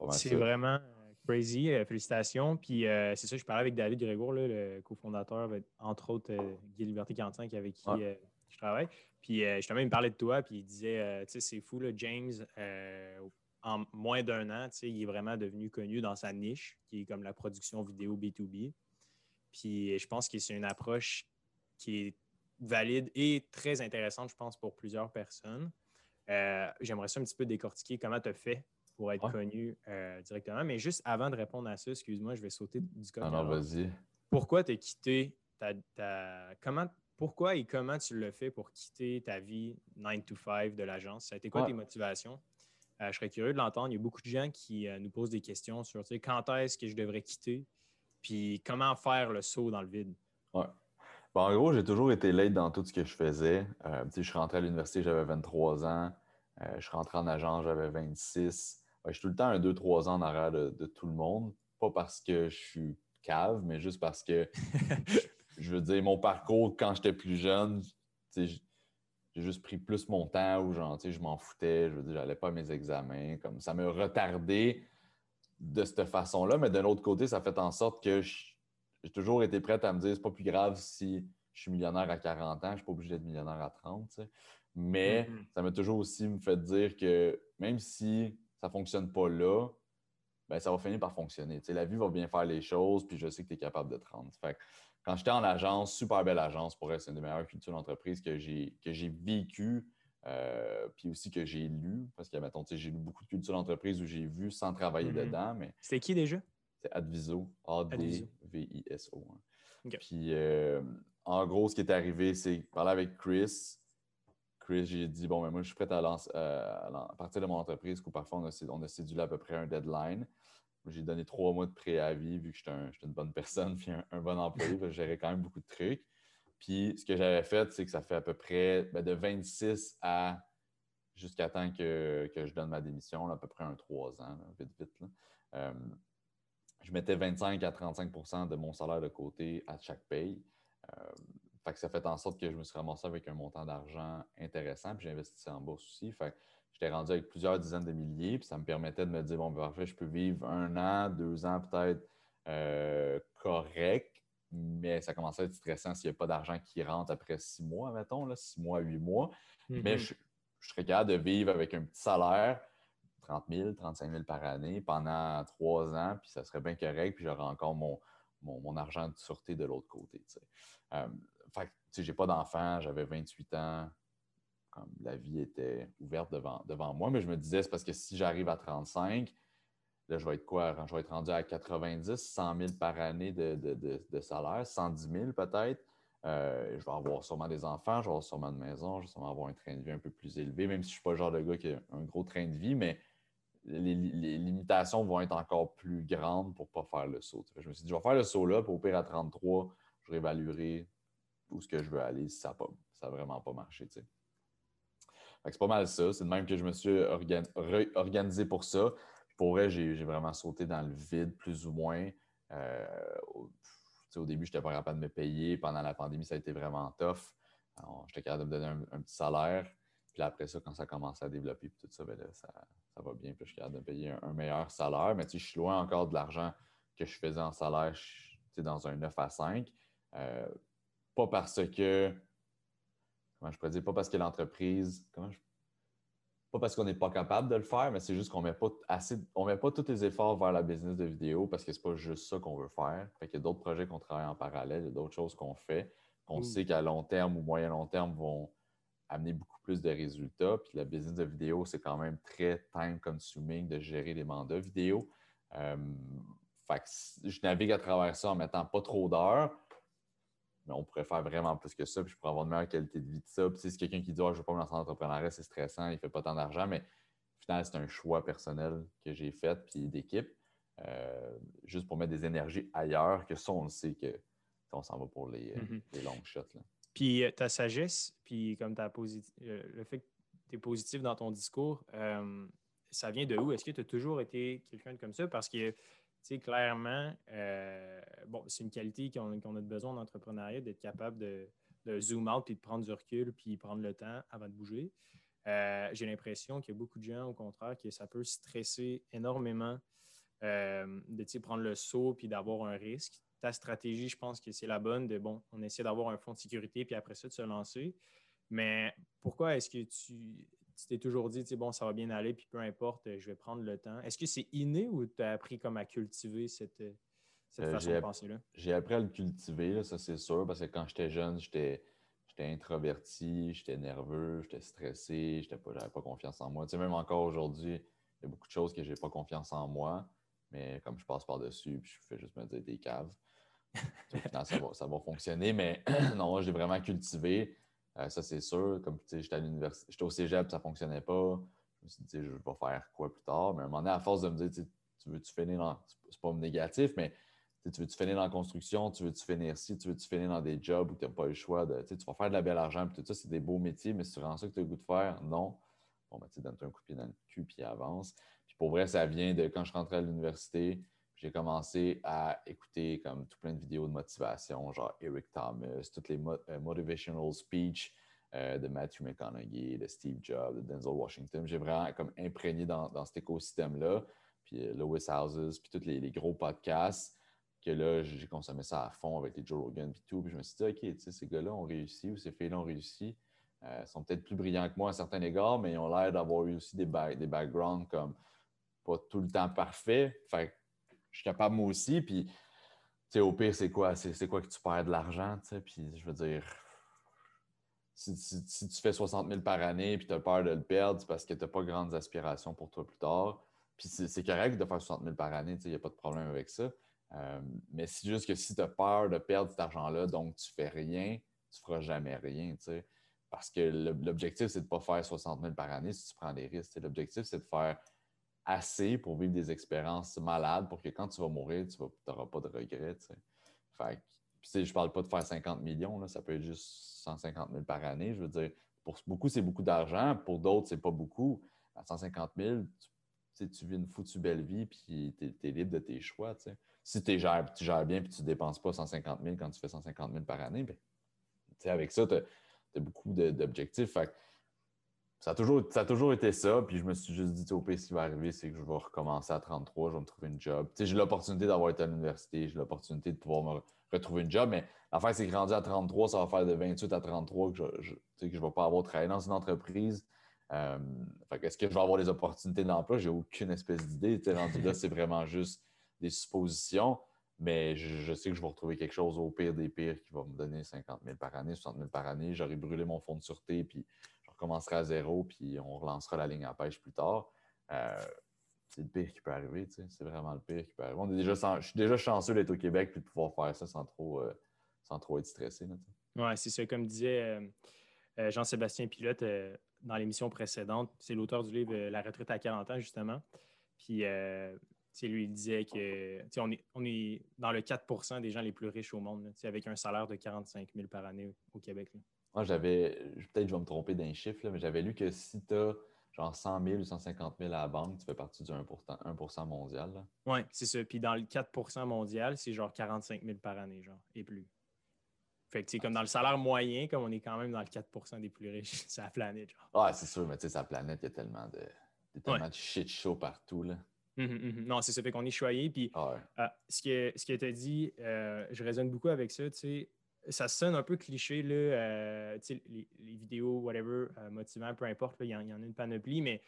euh, vraiment euh, crazy. félicitations. Puis c'est ça, je parlais avec David Grégoire, le cofondateur, entre autres Guy Liberté 45, avec qui je travaille. Puis euh, justement, il me parlait de toi, puis il disait, euh, tu sais, c'est fou, là, James, euh, en moins d'un an, tu sais, il est vraiment devenu connu dans sa niche, qui est comme la production vidéo B2B. Puis je pense que c'est une approche qui est valide et très intéressante, je pense, pour plusieurs personnes. J'aimerais ça un petit peu décortiquer comment tu as fait pour être connu directement. Mais juste avant de répondre à ça, excuse-moi, je vais sauter du côté. Alors, vas-y. Pourquoi tu as quitté ta, Comment pourquoi et comment tu le fais pour quitter ta vie 9 to 5 de l'agence? Ça a été quoi tes motivations? Euh, je serais curieux de l'entendre. Il y a beaucoup de gens qui euh, nous posent des questions sur quand est-ce que je devrais quitter, puis comment faire le saut dans le vide? Ouais. en gros, j'ai toujours été late dans tout ce que je faisais. Euh, je suis rentré à l'université, j'avais 23 ans. je suis rentré en agence, j'avais 26. Je suis tout le temps un 2-3 ans en arrière de, de, tout le monde. Pas parce que je suis cave, mais juste parce que je veux dire, mon parcours quand j'étais plus jeune, j'ai juste pris plus mon temps ou genre, je m'en foutais, je veux dire, j'allais pas à mes examens. Comme ça me retardé de cette façon-là, mais d'un autre côté, ça fait en sorte que j'ai toujours été prête à me dire c'est pas plus grave si je suis millionnaire à 40 ans, je suis pas obligé d'être millionnaire à 30. Mais mm-hmm. ça m'a toujours aussi me fait dire que même si ça fonctionne pas là, ben, ça va finir par fonctionner. la vie va bien faire les choses, puis je sais que tu es capable de te rendre. Fait quand j'étais en agence, super belle agence, pour être une des meilleures cultures d'entreprise que j'ai, que vécues, euh, puis aussi que j'ai lu, parce que, mettons, j'ai lu beaucoup de cultures d'entreprise où j'ai vu sans travailler mm-hmm. dedans. Mais C'était qui déjà? C'est Adviso, A-D-V-I-S-O. Hein. Puis, euh, en gros, ce qui est arrivé, c'est parler avec Chris. Chris, j'ai dit, bon, moi, je suis prêt à, à partir de mon entreprise, où parfois on a, on a cédulé à peu près un deadline. J'ai donné trois mois de préavis vu que j'étais une bonne personne puis un, bon employé. je gérais quand même beaucoup de trucs. Puis ce que j'avais fait, c'est que ça fait à peu près ben, de 26 à jusqu'à temps que, je donne ma démission, à peu près un trois ans, vite, vite. Euh, je mettais 25 à 35% de mon salaire de côté à chaque paye. Euh, fait que ça fait en sorte que je me suis ramassé avec un montant d'argent intéressant, puis j'ai investi en bourse aussi. Fait j'étais rendu avec plusieurs dizaines de milliers, puis ça me permettait de me dire, bon, ben, parfait, je peux vivre un an, deux ans peut-être euh, correct, mais ça commençait à être stressant s'il n'y a pas d'argent qui rentre après six mois, mettons, là, six mois, huit mois. Mais mm-hmm. je, serais capable de vivre avec un petit salaire, 30 000, 35 000 par année pendant trois ans, puis ça serait bien correct, puis j'aurais encore mon, mon, argent de sûreté de l'autre côté. Euh, fait que, j'ai pas d'enfant, j'avais 28 ans, la vie était ouverte devant, devant moi, mais je me disais, c'est parce que si j'arrive à 35, là, je vais être quoi? Je vais être rendu à 90, 100 000 par année de, salaire, 110 000 peut-être. Euh, je vais avoir sûrement des enfants, je vais avoir sûrement une maison, je vais sûrement avoir un train de vie un peu plus élevé, même si je ne suis pas le genre de gars qui a un gros train de vie, mais les, limitations vont être encore plus grandes pour ne pas faire le saut. Je me suis dit, je vais faire le saut là, pour au pire à 33, je réévaluerai où ce que je veux aller ça n'a vraiment pas marché. C'est pas mal ça. C'est de même que je me suis organisé pour ça. Pour vrai, j'ai vraiment sauté dans le vide, plus ou moins. Euh, au, début, je n'étais pas capable de me payer. Pendant la pandémie, ça a été vraiment tough. J'étais capable de me donner un, petit salaire. Puis après ça, quand ça commence à développer, tout ça, ben ça, va bien. Puis je suis capable de me payer un, meilleur salaire. Mais je suis loin encore de l'argent que je faisais en salaire dans un 9 à 5. Euh, pas parce que je pourrais dire, pas parce que l'entreprise, pas parce qu'on n'est pas capable de le faire, mais c'est juste qu'on met pas assez, on met pas tous les efforts vers la business de vidéo parce que c'est pas juste ça qu'on veut faire. Fait qu'il y a d'autres projets qu'on travaille en parallèle, il y a d'autres choses qu'on fait, qu'on mm. sait qu'à long terme ou moyen long terme vont amener beaucoup plus de résultats. Puis le business de vidéo, c'est quand même très time consuming de gérer les mandats vidéo. Euh, fait que je navigue à travers ça en mettant pas trop d'heures. Mais on pourrait faire vraiment plus que ça, puis je pourrais avoir une meilleure qualité de vie de ça. Puis c'est quelqu'un qui dit oh, Je ne veux pas me lancer en entrepreneuriat, c'est stressant, il ne fait pas tant d'argent, mais au final, c'est un choix personnel que j'ai fait, puis d'équipe, euh, juste pour mettre des énergies ailleurs, que ça, on le sait que on s'en va pour les, euh, longs shots. Puis ta sagesse, puis comme ta le fait que tu es positif dans ton discours, ça vient de où? Est-ce que tu as toujours été quelqu'un comme ça? Parce que, sais, clairement, euh, bon, c'est une qualité qu'on a besoin en entrepreneuriat, d'être capable de, zoom out, puis de prendre du recul, puis prendre le temps avant de bouger. Euh, j'ai l'impression qu'il y a beaucoup de gens, au contraire, que ça peut stresser énormément euh, de prendre le saut, puis d'avoir un risque. Ta stratégie, je pense que c'est la bonne de, bon, on essaie d'avoir un fonds de sécurité, puis après ça, de se lancer. Mais pourquoi est-ce que tu tu t'es toujours dit, bon, ça va bien aller, puis peu importe, je vais prendre le temps. Est-ce que c'est inné ou tu as appris comme à cultiver cette, cette euh, façon de penser-là? J'ai appris à le cultiver, ça c'est sûr, parce que quand j'étais jeune, j'étais introverti, j'étais nerveux, j'étais stressé, je n'avais pas confiance en moi. Tu sais, même encore aujourd'hui, il y a beaucoup de choses que j'ai pas confiance en moi, mais comme je passe par-dessus, puis je fais juste me dire des caves. ça, va, ça va fonctionner, mais non, moi, j'ai vraiment cultivé. Euh, ça, c'est sûr. Comme j'étais à l'université, j'étais au cégep, ça ne fonctionnait pas. Je me suis dit, je vais faire quoi plus tard? Mais à un moment donné, à force de me dire, tu veux-tu finir dans. C'est pas négatif, mais tu veux-tu finir dans la construction, tu veux-tu finir ici, tu veux-tu finir dans des jobs où tu n'as pas le choix de. Tu vas faire de la belle argent, puis tout ça, c'est des beaux métiers, mais si tu rends ça que tu as le goût de faire, non. Bon, ben, tu donne-toi un coup de pied dans le cul, puis avance. Puis pour vrai, ça vient de quand je rentrais à l'université, j'ai commencé à écouter comme tout plein de vidéos de motivation, genre Eric Thomas, toutes les euh, motivational speech euh, de Matthew McConaughey, de Steve Jobs, de Denzel Washington. J'ai vraiment comme imprégné dans, cet écosystème-là, puis euh, Lewis Houses, puis tous les, gros podcasts, que là, j'ai consommé ça à fond avec les Joe Rogan, puis tout. Puis je me suis dit, OK, ces gars-là ont réussi, ou ces filles-là ont réussi. Ils sont peut-être plus brillants que moi à certains égards, mais ils ont l'air d'avoir eu aussi des, des backgrounds comme pas tout le temps parfaits. Fait je suis capable moi aussi. Puis, au pire, c'est quoi? C'est quoi que tu perds de l'argent? Puis, je veux dire, si, tu fais 60 000 par année et tu as peur de le perdre, c'est parce que tu n'as pas grandes aspirations pour toi plus tard. Puis, c'est correct de faire 60 000 par année, il n'y a pas de problème avec ça. Euh, mais c'est juste que si tu as peur de perdre cet argent-là, donc tu fais rien, tu ne feras jamais rien. Parce que l'objectif, c'est de ne pas faire 60 000 par année si tu prends des risques. L'objectif, c'est de faire assez pour vivre des expériences malades pour que quand tu vas mourir, tu n'auras pas de regrets. Fait je ne parle pas de faire 50 millions, là, ça peut être juste 150 000 par année. Je veux dire, pour beaucoup, c'est beaucoup d'argent. Pour d'autres, c'est pas beaucoup. À 150 000, tu, tu vis une foutue belle vie puis tu es, libre de tes choix. Si tu gères, tu gères bien et tu ne dépenses pas 150 000 quand tu fais 150 000 par année, ben, avec ça, tu as, beaucoup d'objectifs ça a, toujours, été ça. Puis je me suis juste dit, au pire, ce qui va arriver, c'est que je vais recommencer à 33, je vais me trouver une job. Tu sais, j'ai l'opportunité d'avoir été à l'université, j'ai l'opportunité de pouvoir me retrouver une job. Mais l'affaire, c'est que rendu à 33, ça va faire de 28 à 33 que je ne vais pas avoir travaillé dans une entreprise. Euh, est-ce que je vais avoir des opportunités d'emploi? J'ai aucune espèce d'idée. Rendu là, c'est vraiment juste des suppositions. Mais je, sais que je vais retrouver quelque chose au pire des pires qui va me donner 50 000 par année, 60 000 par année. J'aurai brûlé mon fonds de sûreté, puis commencera à zéro, puis on relancera la ligne à pêche plus tard. Euh, c'est le pire qui peut arriver, tu sais. C'est vraiment le pire qui peut arriver. On est déjà, je suis déjà chanceux d'être au Québec et de pouvoir faire ça sans trop, euh, sans trop être stressé. Oui, c'est ça. Comme disait euh, Jean-Sébastien Pilote dans l'émission précédente, c'est l'auteur du livre La retraite à 40 ans, justement. Puis, lui, il disait que on est, on est dans le 4 des gens les plus riches au monde, avec un salaire de 45 000 par année au Québec. Moi, j'avais, peut-être je vais me tromper d'un chiffre, mais j'avais lu que si tu as genre 100 000 ou 150 000 à la banque, tu fais partie du 1, 1 mondial. Oui, c'est ça. Puis dans le 4% mondial, c'est genre 45 000 par année, genre, et plus. Fait que, c'est comme dans le salaire moyen, comme on est quand même dans le 4% des plus riches sur la planète. Genre. Ah, c'est sûr, mais tu sais, sa planète, il y a tellement de, tellement de shit show partout, là. Hum, hum, hum. Non, c'est ça. Fait qu'on est choyé. Puis ah euh, ce que, ce que tu as dit, euh, je résonne beaucoup avec ça. Tu sais, ça sonne un peu cliché, là, euh, les, les, vidéos, whatever, euh, motivant, peu importe, il y, en a une panoplie, mais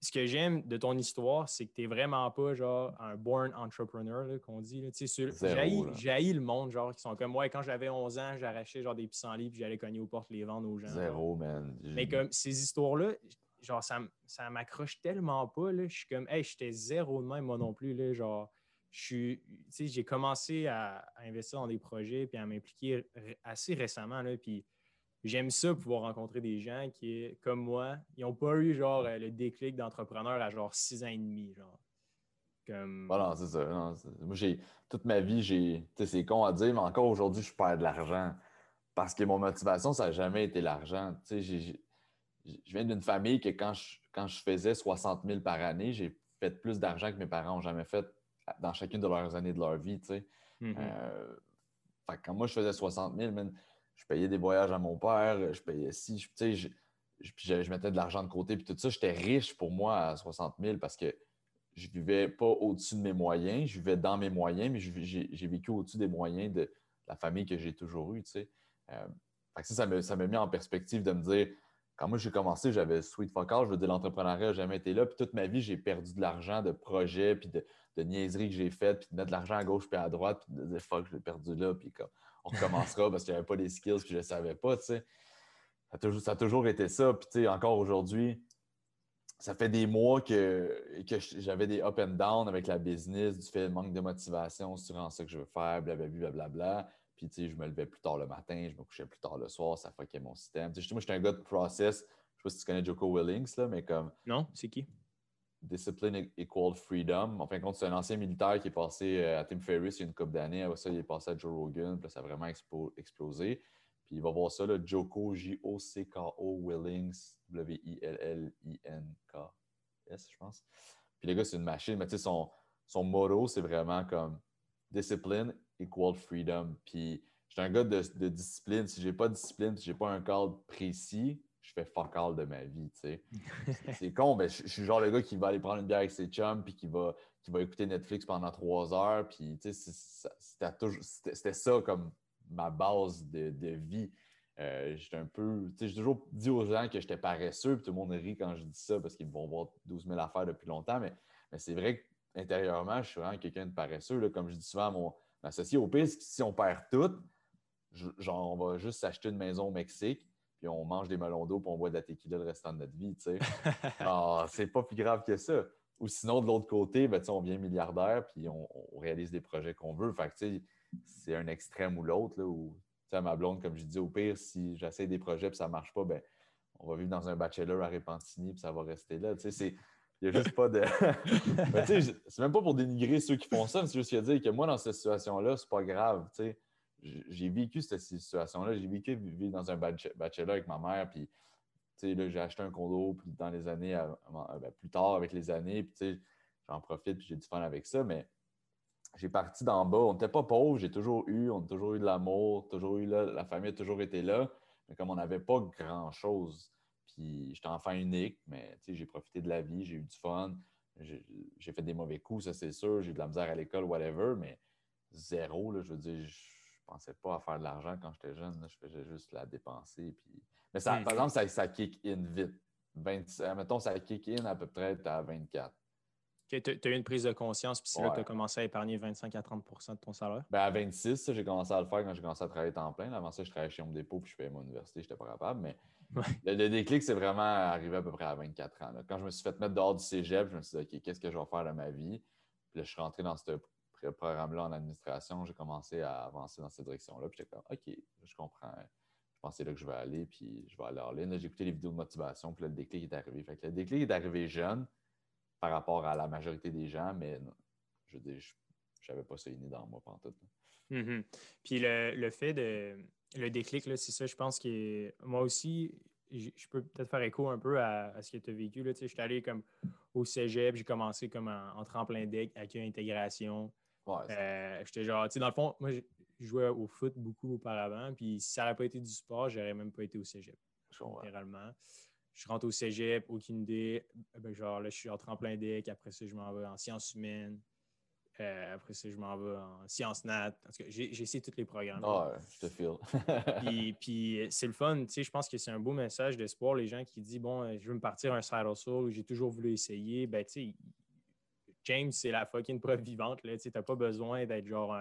ce que j'aime de ton histoire, c'est que tu n'es vraiment pas genre un born entrepreneur, qu'on dit. J'ai le monde, genre, qui sont comme moi. Quand j'avais 11 ans, j'arrachais genre des pissenlits puis j'allais cogner aux portes les vendre aux gens. Zéro, man. Mais comme ces histoires-là, genre, ça, ça m'accroche tellement pas. Là. Je suis comme, hey, j'étais zéro de même, moi non plus. Là, genre, j'ai commencé à, investir dans des projets puis à m'impliquer assez récemment. Là, puis j'aime ça, pouvoir rencontrer des gens qui, comme moi, ils n'ont pas eu genre euh, le déclic d'entrepreneur à genre six ans et demi. Genre. Comme... c'est ça. moi, j'ai, toute ma vie, j'ai. C'est con à dire, mais encore aujourd'hui, je perds de l'argent. Parce que mon motivation, ça n'a jamais été l'argent. je viens d'une famille que quand je, quand je faisais 60 000 par année, j'ai fait plus d'argent que mes parents n'ont jamais fait dans chacune de leurs années de leur vie. Mm-hmm. Euh, quand moi, je faisais 60 000, je payais des voyages à mon père, je payais si, je, je, je, mettais de l'argent de côté, puis tout ça, j'étais riche pour moi à 60 000 parce que je vivais pas au-dessus de mes moyens, je vivais dans mes moyens, mais j'ai vécu au-dessus des moyens de la famille que j'ai toujours eue, euh, ça, ça m'a mis en perspective de me dire, quand moi j'ai commencé, j'avais sweet fuck all, je veux dire, l'entrepreneuriat n'a jamais été là, puis toute ma vie, j'ai perdu de l'argent de projets, puis de, niaiseries que j'ai faites, puis de mettre de l'argent à gauche puis à droite, puis de dire fuck, je l'ai perdu là, puis comme on recommencera parce qu'il n'y avait pas les skills que je ne savais pas, tu sais. Ça a, toujours, été ça. Puis, tu sais, encore aujourd'hui, ça fait des mois que, que j'avais des up and down avec la business, du fait manque de motivation sur ce que je veux faire, blablabla. Bla, Puis, tu sais, je me levais plus tard le matin, je me couchais plus tard le soir, ça fuckait mon système. Tu sais, moi, j'étais un gars de process. Je ne sais pas si tu connais Joko Willings, là, mais comme. Non, c'est qui? Discipline equal freedom. En fin de compte, c'est un ancien militaire qui est passé euh, à Tim Ferriss il y a une couple d'années. Après ça, il est passé à Joe Rogan. Puis ça a vraiment explosé. Puis il va voir ça, le Joko, J-O-C-K-O, Willings, W-I-L-L-I-N-K-S, je pense. Puis le gars, c'est une machine. Mais tu sais, son, son motto, c'est vraiment comme discipline equal freedom. Puis je suis un gars de, de discipline. Si j'ai pas de discipline, si j'ai pas un cadre précis, je fais fuck all de ma vie, tu sais. c'est con, mais je, suis genre le gars qui va aller prendre une bière avec ses chums, puis qui va, qui va écouter Netflix pendant trois heures, puis tu sais, c'était ça comme ma base de, vie. Euh, j'étais un peu, tu sais, j'ai toujours dit aux gens que j'étais paresseux, puis tout le monde rit quand je dis ça parce qu'ils vont voir 12 000 affaires depuis longtemps, mais, mais c'est vrai qu'intérieurement, je suis vraiment quelqu'un de paresseux. Là, comme je dis souvent à mon associé, au pire, si on perd tout, genre, on va juste s'acheter une maison au Mexique, puis on mange des melons d'eau, puis on boit de la tequila le restant de notre vie, tu sais. ah, c'est pas plus grave que ça. Ou sinon, de l'autre côté, ben, on devient milliardaire, puis on, réalise des projets qu'on veut. Fait que, c'est un extrême ou l'autre, où, tu ma blonde, comme je dis, au pire, si j'essaie des projets et ça ne marche pas, ben, on va vivre dans un bachelor à Repentigny, puis ça va rester là. Tu sais, il n'y a juste pas de. c'est même pas pour dénigrer ceux qui font ça, mais c'est juste dire que moi, dans cette situation-là, c'est pas grave. Tu sais j'ai vécu cette situation-là. J'ai vécu vivre dans un bachelor avec ma mère, puis j'ai acheté un condo puis dans les années, ben, plus tard avec les années, puis j'en profite, puis j'ai du fun avec ça, mais j'ai parti d'en bas. On n'était pas pauvres, j'ai toujours eu, on a toujours eu de l'amour, toujours eu là, la famille a toujours été là, mais comme on n'avait pas grand-chose, puis j'étais enfant unique, mais j'ai profité de la vie, j'ai eu du fun, j'ai fait des mauvais coups, ça c'est sûr, j'ai eu de la misère à l'école, whatever, mais zéro, là, je veux dire, je pensais pas à faire de l'argent quand j'étais jeune. je faisais juste la dépenser. Puis... Mais ça, par exemple, ça, ça kick in vite. 20, euh, mettons, ça kick in à peu près à 24. tu as eu une prise de conscience, puis c'est là que tu as commencé à épargner 25 à 30% de ton salaire? Ben à 26, j'ai commencé à le faire quand j'ai commencé à travailler temps plein. Avant ça, je travaillais chez mon dépôt puis je payais mon université, je n'étais pas capable. Mais le, déclic, c'est vraiment arrivé à peu près à 24 ans. Quand je me suis fait mettre dehors du cégep, je me suis dit, OK, qu'est-ce que je vais faire de ma vie? Puis là, je suis rentré dans cette programme-là en administration, j'ai commencé à avancer dans cette direction-là. Puis j'étais comme, OK, je comprends. Je c'est là que je vais aller, puis je vais aller en ligne. J'ai écouté les vidéos de motivation, puis là, le déclic est arrivé. Fait que le déclic est arrivé jeune par rapport à la majorité des gens, mais je veux je n'avais pas ça inné dans moi pendant tout. Mm-hmm. Puis le, fait de. Le déclic, c'est ça, je pense que moi aussi, je peux peut-être faire écho un peu à, ce que tu as vécu. Là. Je suis allé comme au cégep, j'ai commencé comme en, tremplin deck, avec intégration. Euh, j'étais genre, tu sais, dans le fond, moi, je jouais au foot beaucoup auparavant, puis si ça n'aurait pas été du sport, j'aurais même pas été au cégep, littéralement. Je rentre au cégep, aucune idée. Ben, genre, là, je suis en tremplin deck, après ça, je m'en vais en sciences humaines. Euh, après ça, je m'en vais en sciences nat. Parce que j'ai essayé tous les programmes. Ah, je te file. puis, puis c'est le fun. Tu sais, je pense que c'est un beau message d'espoir. Les gens qui disent, bon, je veux me partir un side hustle, j'ai toujours voulu essayer. Ben, tu sais, James, c'est la fucking preuve vivante. Tu n'as pas besoin d'être genre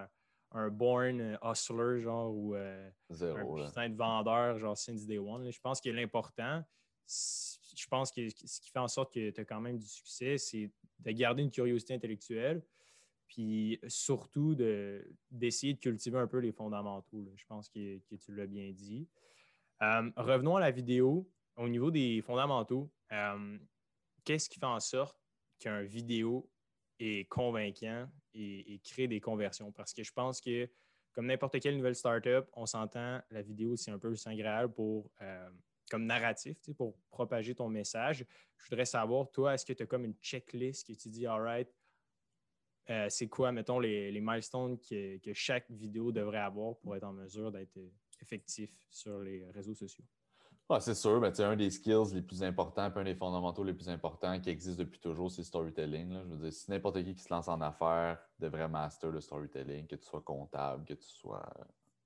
un, born hustler, genre, ou euh, Zéro, un putain de vendeur, genre since day one. Je pense que l'important, je pense que ce qui fait en sorte que tu as quand même du succès, c'est de garder une curiosité intellectuelle, puis surtout d'essayer de, cultiver un peu les fondamentaux. Je pense que, tu l'as bien dit. Euh, revenons à la vidéo. Au niveau des fondamentaux, euh, qu'est-ce qui fait en sorte qu'un vidéo est convaincant et, crée des conversions? Parce que je pense que, comme n'importe quelle nouvelle startup, on s'entend, la vidéo, c'est un peu agréable pour euh, comme narratif pour propager ton message. Je voudrais savoir, toi, est-ce que tu as comme une checklist que tu dis, all right, euh, c'est quoi, mettons, les, milestones que, chaque vidéo devrait avoir pour être en mesure d'être effectif sur les réseaux sociaux? c'est sûr, mais un des skills les plus importants, un des fondamentaux les plus importants qui existent depuis toujours, c'est le storytelling. Je veux dire, si n'importe qui qui se lance en affaires devrait master le storytelling, que tu sois comptable, que tu sois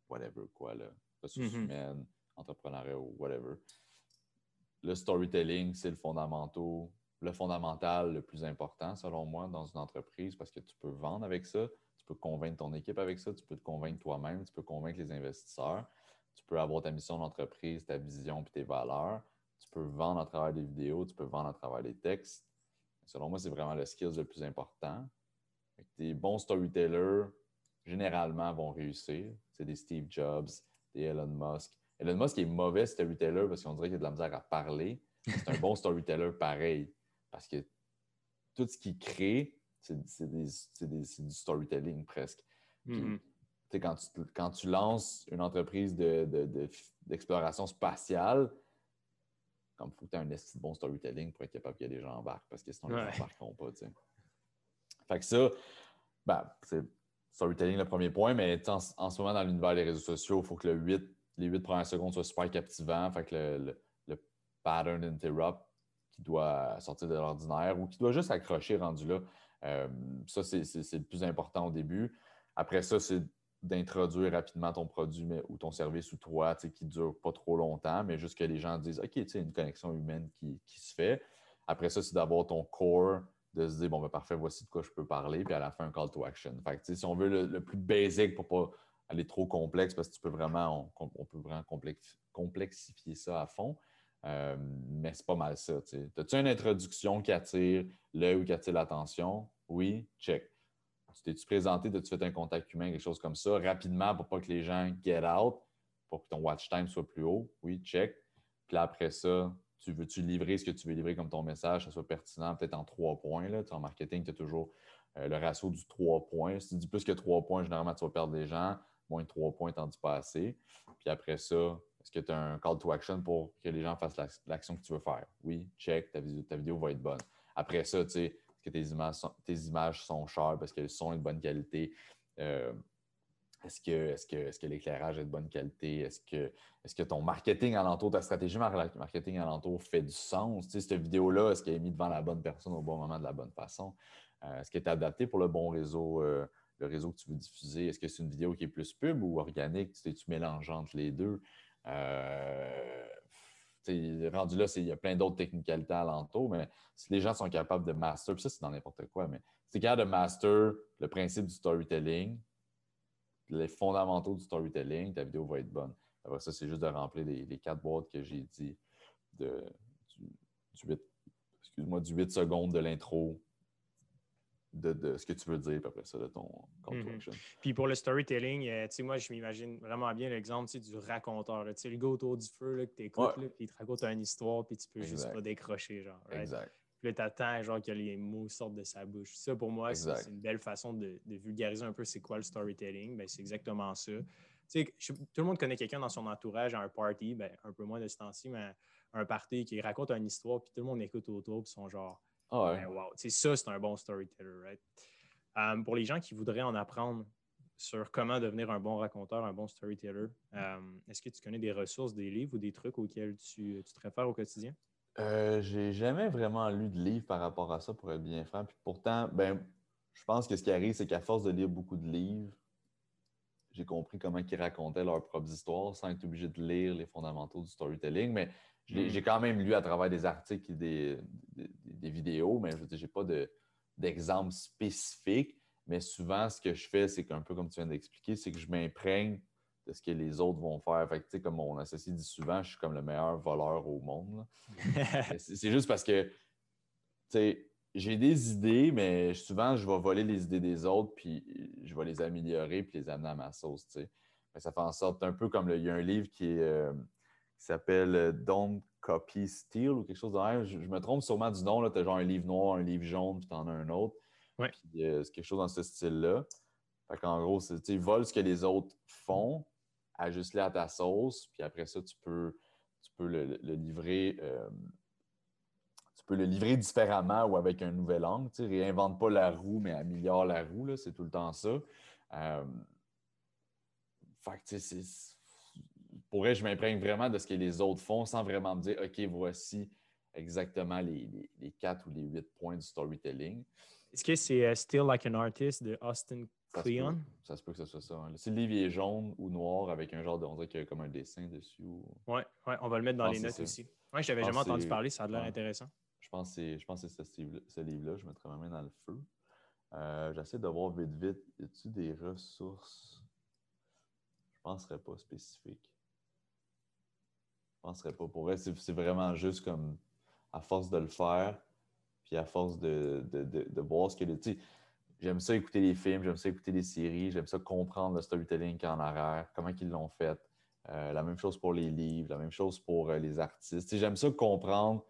whatever, quoi, là, ressources mm-hmm. humaines, entrepreneuriat ou whatever. Le storytelling, c'est le fondamental, le fondamental le plus important, selon moi, dans une entreprise parce que tu peux vendre avec ça, tu peux convaincre ton équipe avec ça, tu peux te convaincre toi-même, tu peux convaincre les investisseurs, tu peux avoir ta mission d'entreprise, ta vision et tes valeurs, tu peux vendre à travers des vidéos, tu peux vendre à travers des textes. Selon moi, c'est vraiment le skill le plus important. Des bons storytellers, généralement, vont réussir. C'est des Steve Jobs, des Elon Musk, Elon Musk est mauvais storyteller parce qu'on dirait qu'il a de la misère à parler. C'est un bon storyteller pareil. Parce que tout ce qu'il crée, c'est du storytelling presque. Mm-hmm. quand, tu, quand, tu, lances une entreprise d'exploration de, spatiale, comme il faut que tu aies un bon storytelling pour être capable qu'il y ait des gens embarquent, parce que sinon, les gens n'embarqueront pas. Fait que ça, ben, c'est storytelling le premier point, mais en, en, ce moment, dans l'univers des réseaux sociaux, il faut que le 8 les huit premières secondes soient super captivants. Fait que le, pattern interrupt qui doit sortir de l'ordinaire ou qui doit juste accrocher rendu là. Euh, ça, c'est le plus important au début. Après ça, c'est d'introduire rapidement ton produit ou ton service ou toi, qui ne dure pas trop longtemps, mais juste que les gens disent OK, tu une connexion humaine qui, se fait. Après ça, c'est d'avoir ton core, de se dire bon, ben, parfait, voici de quoi je peux parler, puis à la fin, un call to action. Fait si on veut le, le plus basic pour pas elle est trop complexe parce que tu peux vraiment, on, peut vraiment complexifier ça à fond. Euh, mais c'est pas mal ça. As-tu une introduction qui attire l'œil ou qui attire l'attention? Oui, check. Tu t'es-tu présenté, as-tu fait un contact humain, quelque chose comme ça, rapidement pour pas que les gens get out, pour que ton watch time soit plus haut? Oui, check. Puis après ça, tu veux-tu livrer ce que tu veux livrer comme ton message, que ça soit pertinent, peut-être en trois points. Là. En marketing, tu as toujours euh, le ratio du trois points. Si tu dis plus que trois points, généralement, tu vas perdre des gens moins de trois points, t'en dis pas assez. Puis après ça, est-ce que tu as un call to action pour que les gens fassent l'action que tu veux faire? Oui, check, ta vidéo, va être bonne. Après ça, tu sais, est-ce que tes images sont, tes images sont chères parce qu'elles sont de bonne qualité? Euh, est-ce que, est que, est que l'éclairage est de bonne qualité? Est-ce que, est que ton marketing alentour, ta stratégie marketing alentour fait du sens? Tu sais, cette vidéo-là, est-ce qu'elle est mise devant la bonne personne au bon moment de la bonne façon? Euh, est-ce qu'elle est adaptée pour le bon réseau? Euh, le réseau que tu veux diffuser? Est-ce que c'est une vidéo qui est plus pub ou organique? Tu, tu mélanges entre les deux. Euh, rendu là, il y a plein d'autres technicalités alentour, mais si les gens sont capables de master, ça, c'est dans n'importe quoi, mais si tu es capable de master le principe du storytelling, les fondamentaux du storytelling, ta vidéo va être bonne. Ça, c'est juste de remplir les, quatre boîtes que j'ai dit du, excuse-moi, du 8 secondes de l'intro de, ce que tu veux dire, après ça, de ton call to mhm. action. Puis pour le storytelling, euh, tu sais, moi, je m'imagine vraiment bien l'exemple du raconteur. Tu sais, le gars autour du feu, là, que tu écoutes, puis il te raconte une histoire, puis tu peux juste pas décrocher, genre. Exact. Puis là, tu attends, genre, que les mots sortent de sa bouche. Ça, pour moi, c'est une belle façon de, vulgariser un peu c'est quoi le storytelling. Ben, c'est exactement ça. Tu sais, tout le monde connaît quelqu'un dans son entourage à un party, ben, un peu moins de ce temps-ci, mais un party qui raconte une histoire, puis tout le monde écoute autour, puis sont genre ah ben, ça, c'est un bon storyteller, right? Euh, pour les gens qui voudraient en apprendre sur comment devenir un bon raconteur, un bon storyteller, euh, est-ce que tu connais des ressources, des livres ou des trucs auxquels tu, tu te réfères au quotidien? Euh, j'ai jamais vraiment lu de livre par rapport à ça, pour être bien franc. Puis pourtant, ben, je pense que ce qui arrive, c'est qu'à force de lire beaucoup de livres, j'ai compris comment ils racontaient leurs propres histoires sans être obligé de lire les fondamentaux du storytelling. Mais j'ai mm. quand même lu à travers des articles et des, vidéos, mais je n'ai pas d'exemple spécifique. Mais souvent, ce que je fais, c'est qu'un peu comme tu viens d'expliquer, c'est que je m'imprègne de ce que les autres vont faire. Fait que, comme mon associé dit souvent, je suis comme le meilleur voleur au monde. c'est juste parce que j'ai des idées, mais souvent, je vais voler les idées des autres, puis je vais les améliorer, puis les amener à ma sauce. Mais ça fait en sorte, un peu comme il y a un livre qui, euh, s'appelle euh, Don't Copy Steal ou quelque chose de même. Je, me trompe sûrement du nom. Tu as genre un livre noir, un livre jaune, puis tu en as un autre. Puis euh, c'est quelque chose dans ce style-là. Fait qu'en gros, tu voles ce que les autres font, ajuste-les à ta sauce, puis après ça, tu peux, tu peux le, livrer. tu peux le livrer différemment ou avec un nouvel angle. Tu réinvente pas la roue, mais améliore la roue. C'est tout le temps ça. Euh, fait que, c'est pour je m'imprègne vraiment de ce que les autres font sans vraiment me dire, OK, voici exactement les, quatre ou les huit points du storytelling. Est-ce que c'est euh, Still Like an Artist de Austin Kleon? Ça se peut que ce soit ça. Hein. Si le livre est jaune ou noir avec un genre de. On dirait qu'il y a comme un dessin dessus. Ou... Oui, ouais, on va le mettre dans les notes aussi. Oui, je n'avais jamais entendu parler, ça a l'air intéressant. Je pense que c'est ce livre-là. Je mettrai ma main dans le feu. Euh, j'essaie de voir vite, vite. Y a-t-il des ressources? Je ne penserais pas spécifiques. Je ne penserais pas. Pour vrai, c'est vraiment juste comme à force de le faire, puis à force de, voir ce que le. J'aime ça écouter les films, j'aime ça écouter les séries, j'aime ça comprendre le storytelling qui en arrière, comment ils l'ont fait. Euh, la même chose pour les livres, la même chose pour euh, les artistes. J'aime ça comprendre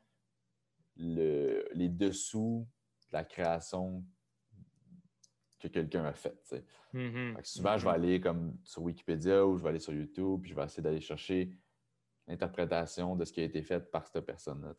les dessous de la création que quelqu'un a faite. Mm-hmm. Souvent, je vais mm-hmm. aller comme sur Wikipédia ou je vais aller sur YouTube, puis je vais essayer d'aller chercher l'interprétation de ce qui a été fait par cette personne-là,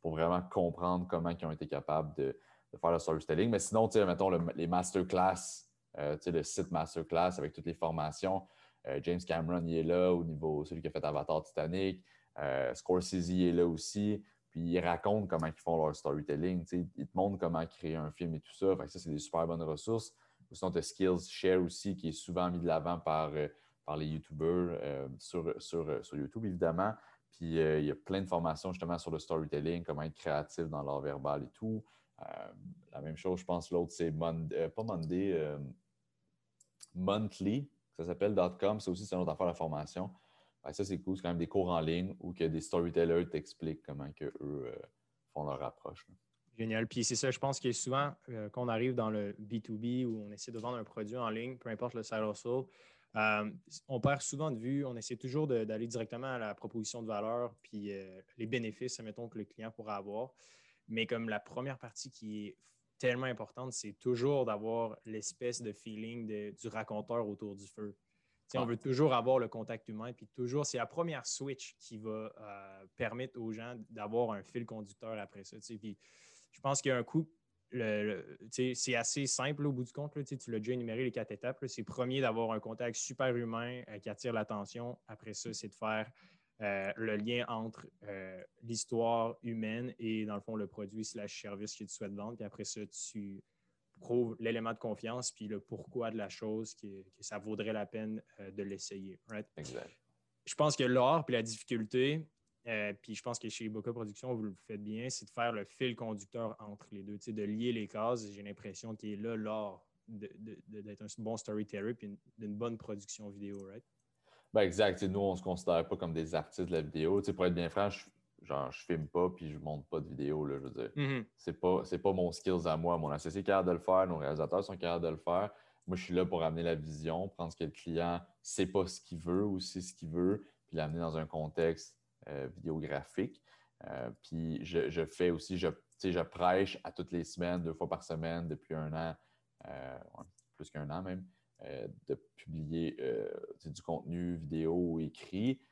pour vraiment comprendre comment ils ont été capables de, faire le storytelling. Mais sinon, mettons les masterclass, euh, le site masterclass avec toutes les formations. Euh, James Cameron il est là au niveau celui qui a fait Avatar Titanic. Euh, Scorsese est là aussi. Puis ils racontent comment ils font leur storytelling. Ils te montrent comment créer un film et tout ça. ça, c'est des super bonnes ressources. Sinon, tu as Skills Share aussi, qui est souvent mis de l'avant par par les YouTubers euh, sur, sur, euh, sur, YouTube, évidemment. Puis euh, il y a plein de formations justement sur le storytelling, comment être créatif dans l'art verbal et tout. la même chose, je pense, l'autre, c'est pas Monday, Monthly, ça s'appelle .com. C'est aussi une autre affaire, la formation. ça, c'est cool. C'est quand même des cours en ligne où que des storytellers t'expliquent comment que eux font leur approche. Génial. Puis c'est ça, je pense que souvent, quand on arrive dans le B2B où on essaie de vendre un produit en ligne, peu importe le side hustle, euh, on perd souvent de vue, on essaie toujours d'aller directement à la proposition de valeur puis euh, les bénéfices, mettons, que le client pourra avoir. Mais comme la première partie qui est tellement importante, c'est toujours d'avoir l'espèce de feeling du raconteur autour du feu. On veut toujours avoir le contact humain, puis toujours, c'est la première switch qui va euh, permettre aux gens d'avoir un fil conducteur après ça. Puis je pense qu'il y a un coup c'est assez simple au bout du compte. tu l'as déjà énuméré les quatre étapes. C'est premier d'avoir un contact super humain euh, qui attire l'attention. Après ça, c'est de faire euh, le lien entre euh, l'histoire humaine et, dans le fond, le produit slash service que tu souhaites vendre. Puis après ça, tu prouves l'élément de confiance puis le pourquoi de la chose, que, ça vaudrait la peine de l'essayer. Exact. Je pense que l'art puis la difficulté, euh, puis je pense que chez Boca Productions, vous le faites bien, c'est de faire le fil conducteur entre les deux, de lier les cases. J'ai l'impression qu'il est là l'art d'être un bon storyteller puis d'une bonne production vidéo, right? Ben exact. nous, on ne se considère pas comme des artistes de la vidéo. pour être bien franc, je, genre, je filme pas puis je monte pas de vidéo. Là, je veux dire. Mm-hmm. C'est pas, pas mon skills à moi. Mon associé est capable de le faire, nos réalisateurs sont capables de le faire. Moi, je suis là pour amener la vision, prendre ce que le client ne sait pas ce qu'il veut ou sait ce qu'il veut, puis l'amener dans un contexte vidéographique. Euh, puis je, fais aussi, je, je prêche à toutes les semaines, deux fois par semaine depuis un an, euh, plus qu'un an même, de publier du contenu vidéo ou écrit.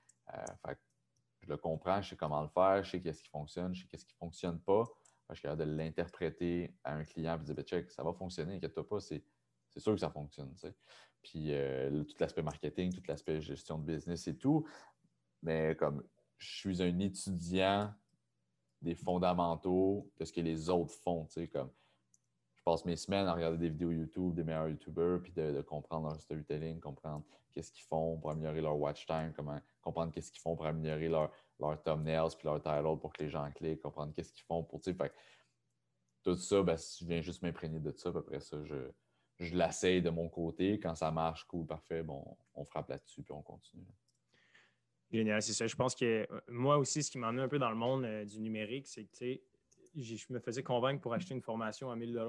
je le comprends, je sais comment le faire, je sais qu'est-ce qui fonctionne, je sais qu'est-ce qui ne fonctionne pas. Je suis capable de l'interpréter à un client et dire ben, check, ça va fonctionner, inquiète-toi pas, c'est sûr que ça fonctionne. Puis tout l'aspect marketing, tout l'aspect gestion de business et tout. Mais comme je suis un étudiant des fondamentaux de ce que les autres font. Comme, je passe mes semaines à regarder des vidéos YouTube des meilleurs YouTubers, puis de, comprendre leur storytelling, comprendre qu'est-ce qu'ils font pour améliorer leur watch time, comment, comprendre qu'est-ce qu'ils font pour améliorer leur, thumbnails, puis leur title pour que les gens cliquent, comprendre qu'est-ce qu'ils font pour, tu sais, tout ça, ben, je viens juste m'imprégner de ça, après ça, je, je l'essaye de mon côté. Quand ça marche, cool, parfait, bon, on frappe là-dessus, puis on continue. Génial, c'est ça. Je pense que euh, moi aussi, ce qui m'a amené un peu dans le monde euh, du numérique, c'est que je me faisais convaincre pour acheter une formation à 1000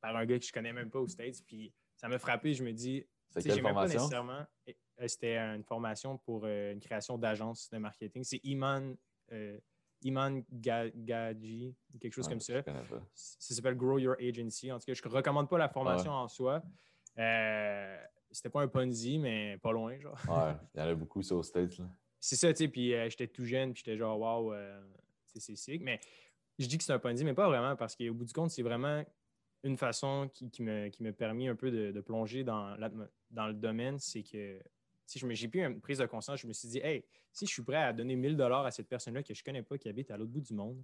par un gars que je connais même pas aux States. Puis ça m'a frappé. Je me dis, c'est quelle formation? nécessairement. Euh, c'était une formation pour une création d'agence de marketing. C'est Iman, Iman Gadji, quelque chose comme ça. Ça s'appelle Grow Your Agency. En tout cas, je ne recommande pas la formation en soi. Euh, c'était pas un Ponzi, mais pas loin, genre. Ouais, il y en a beaucoup, ça, aux States, C'est ça, tu sais, puis euh, j'étais tout jeune, puis j'étais genre, waouh, euh, c'est sick. Mais je dis que c'est un Ponzi, mais pas vraiment, parce qu'au bout du compte, c'est vraiment une façon qui, qui, me, qui permis un peu de, plonger dans, dans le domaine. C'est que si j'ai pris une prise de conscience, je me suis dit, hey, si je suis prêt à donner 1000 dollars à cette personne-là que je ne connais pas, qui habite à l'autre bout du monde,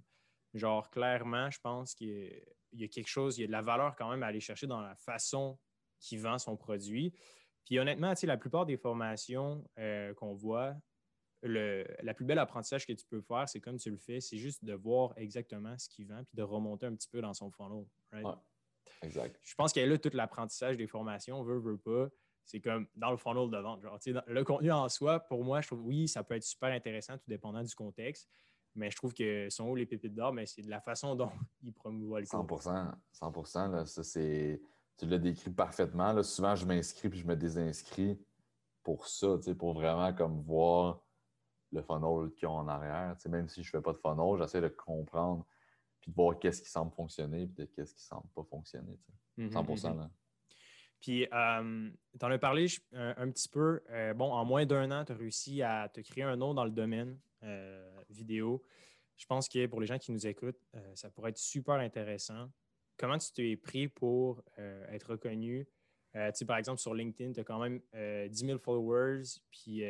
genre, clairement, je pense qu'il y a quelque chose, il y a de la valeur quand même à aller chercher dans la façon qui vend son produit. Puis honnêtement, la plupart des formations euh, qu'on voit, le, la plus belle apprentissage que tu peux faire, c'est comme tu le fais, c'est juste de voir exactement ce qu'il vend puis de remonter un petit peu dans son funnel. Right? exact. Je pense qu'elle a tout l'apprentissage des formations, veut, veut pas. C'est comme dans le funnel de vente. Genre, le contenu en soi, pour moi, je trouve oui, ça peut être super intéressant, tout dépendant du contexte. Mais je trouve que son haut les pépites d'or, mais c'est de la façon dont il promouvoit le 100% 100 là, ça c'est tu l'as décrit parfaitement. Là. Souvent, je m'inscris puis je me désinscris pour ça, pour vraiment comme voir le funnel qu'ils ont en arrière. même si je ne fais pas de funnel, j'essaie de comprendre puis de voir qu'est-ce qui semble fonctionner puis qu'est-ce qui ne semble pas fonctionner. 100 mm-hmm, mm-hmm. Puis, euh, tu en as parlé un, petit peu. Euh, bon, en moins d'un an, tu as réussi à te créer un nom dans le domaine euh, vidéo. Je pense que pour les gens qui nous écoutent, ça pourrait être super intéressant comment tu t'es pris pour euh, être reconnu? Euh, par exemple, sur LinkedIn, tu as quand même 10 euh, 000 followers, puis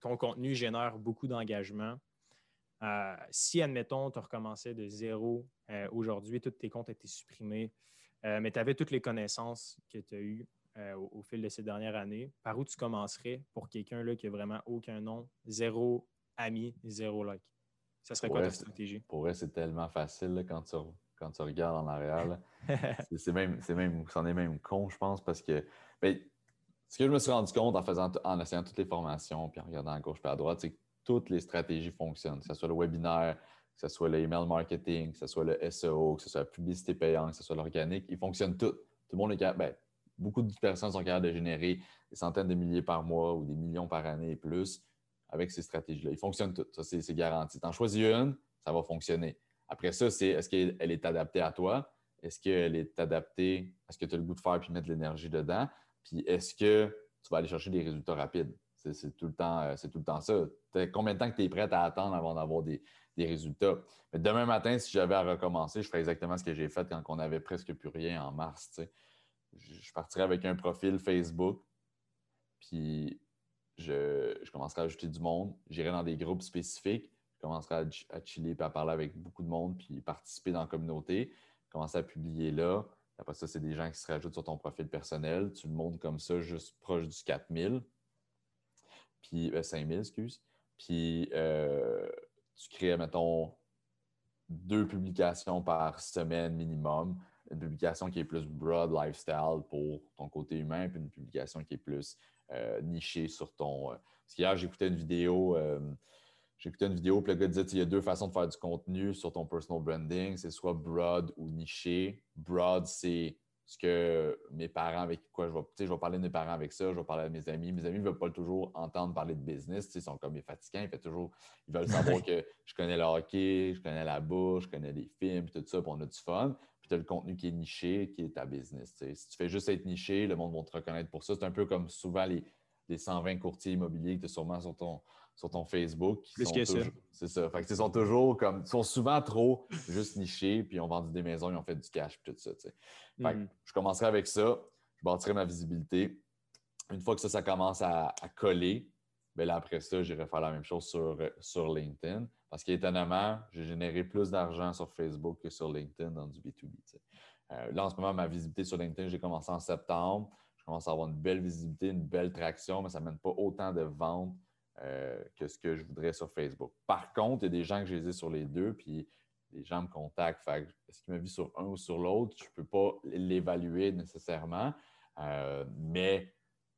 ton contenu génère beaucoup d'engagement. si, admettons, tu recommençais de zéro aujourd'hui, tous tes comptes étaient supprimés, mais tu avais toutes les connaissances que tu as eues au, fil de ces dernières années, par où tu commencerais pour quelqu'un qui n'a vraiment aucun nom, zéro ami, zéro like? Ça serait quoi ta stratégie? Pour vrai, c'est tellement facile quand tu quand tu regardes en arrière. c'est même, même, c'en est même con, je pense, parce que ben, ce que je me suis rendu compte en faisant, en essayant toutes les formations, puis en regardant à gauche et à droite, c'est que toutes les stratégies fonctionnent, que ce soit le webinaire, que ce soit l'email marketing, que ce soit le SEO, que ce soit la publicité payante, que ce soit l'organique, ils fonctionnent tous. Tout le monde est capable, ben, beaucoup de personnes sont capables de générer des centaines de milliers par mois ou des millions par année et plus avec ces stratégies-là. Ils fonctionnent toutes, ça c'est garanti. Tu en choisis une, ça va fonctionner. Après ça, c'est est-ce qu'elle est adaptée à toi? Est-ce qu'elle est adaptée à ce que tu as le goût de faire puis mettre de l'énergie dedans? Puis est-ce que tu vas aller chercher des résultats rapides? C'est tout, le temps, euh, tout le temps ça. Combien de temps que tu es prêt à attendre avant d'avoir des, résultats? Mais demain matin, si j'avais à recommencer, je ferais exactement ce que j'ai fait quand on n'avait presque plus rien en mars. Je, partirais avec un profil Facebook, puis je, je commencerais à ajouter du monde. J'irais dans des groupes spécifiques commencerai à, chiller et à parler avec beaucoup de monde puis participer dans la communauté. Commencer à publier là. Après ça, c'est des gens qui se rajoutent sur ton profil personnel. Tu le montes comme ça, juste proche du 4000. Puis, 5000, euh, excuse. Puis, euh, tu crées, mettons, deux publications par semaine minimum. Une publication qui est plus broad lifestyle pour ton côté humain, puis une publication qui est plus euh, nichée sur ton. Parce qu'hier, j'écoutais une vidéo j'ai écouté une vidéo, puis le gars disait qu'il y a deux façons de faire du contenu sur ton personal branding. C'est soit broad ou niché. Broad, c'est ce que mes parents avec quoi je vais, je vais parler de mes parents avec ça, je vais parler à mes amis. Mes amis ne veulent pas toujours entendre parler de business. Ils sont comme les fatigants, ils, toujours, ils veulent savoir que je connais le hockey, je connais la bourse, je connais les films, puis tout ça, puis on a du fun. Puis tu as le contenu qui est niché, qui est ta business. Si tu fais juste être niché, le monde va te reconnaître pour ça. C'est un peu comme souvent les, les 120 courtiers immobiliers que tu as sûrement sur ton, sur ton Facebook. Plus que ça. C'est ça. Fait que ils sont toujours comme. Ils sont souvent trop juste nichés, puis ils ont vendu des maisons, ils ont fait du cash, puis tout ça. Fait mm. je commencerai avec ça. Je bâtirai ma visibilité. Une fois que ça, ça commence à, coller, bien là, après ça, j'irai faire la même chose sur, sur LinkedIn. Parce qu'étonnamment, j'ai généré plus d'argent sur Facebook que sur LinkedIn dans du B2B. Euh, là, en ce moment, ma visibilité sur LinkedIn, j'ai commencé en septembre. Je commence à avoir une belle visibilité, une belle traction, mais ça ne mène pas autant de ventes euh, que ce que je voudrais sur Facebook. Par contre, il y a des gens que j'ai sur les deux, puis les gens me contactent. Est-ce qu'ils me vu sur un ou sur l'autre? Je ne peux pas l'évaluer nécessairement, euh, mais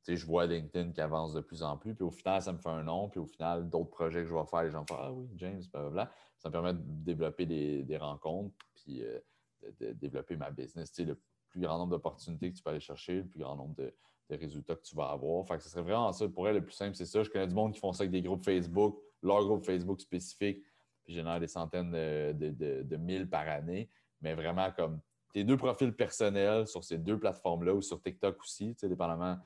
je vois LinkedIn qui avance de plus en plus. Puis au final, ça me fait un nom. Puis au final, d'autres projets que je vais faire, les gens font Ah oui, James, blablabla. Ça me permet de développer des, rencontres, puis euh, de, développer ma business. le plus grand nombre d'opportunités que tu peux aller chercher, le plus grand nombre de, résultats que tu vas avoir. Fait que ce serait vraiment ça. Pour elle, le plus simple, c'est ça. Je connais du monde qui font ça avec des groupes Facebook, leur groupe Facebook spécifique, puis génère des centaines de, de, mille par année. Mais vraiment, comme tes deux profils personnels sur ces deux plateformes-là ou sur TikTok aussi, dépendamment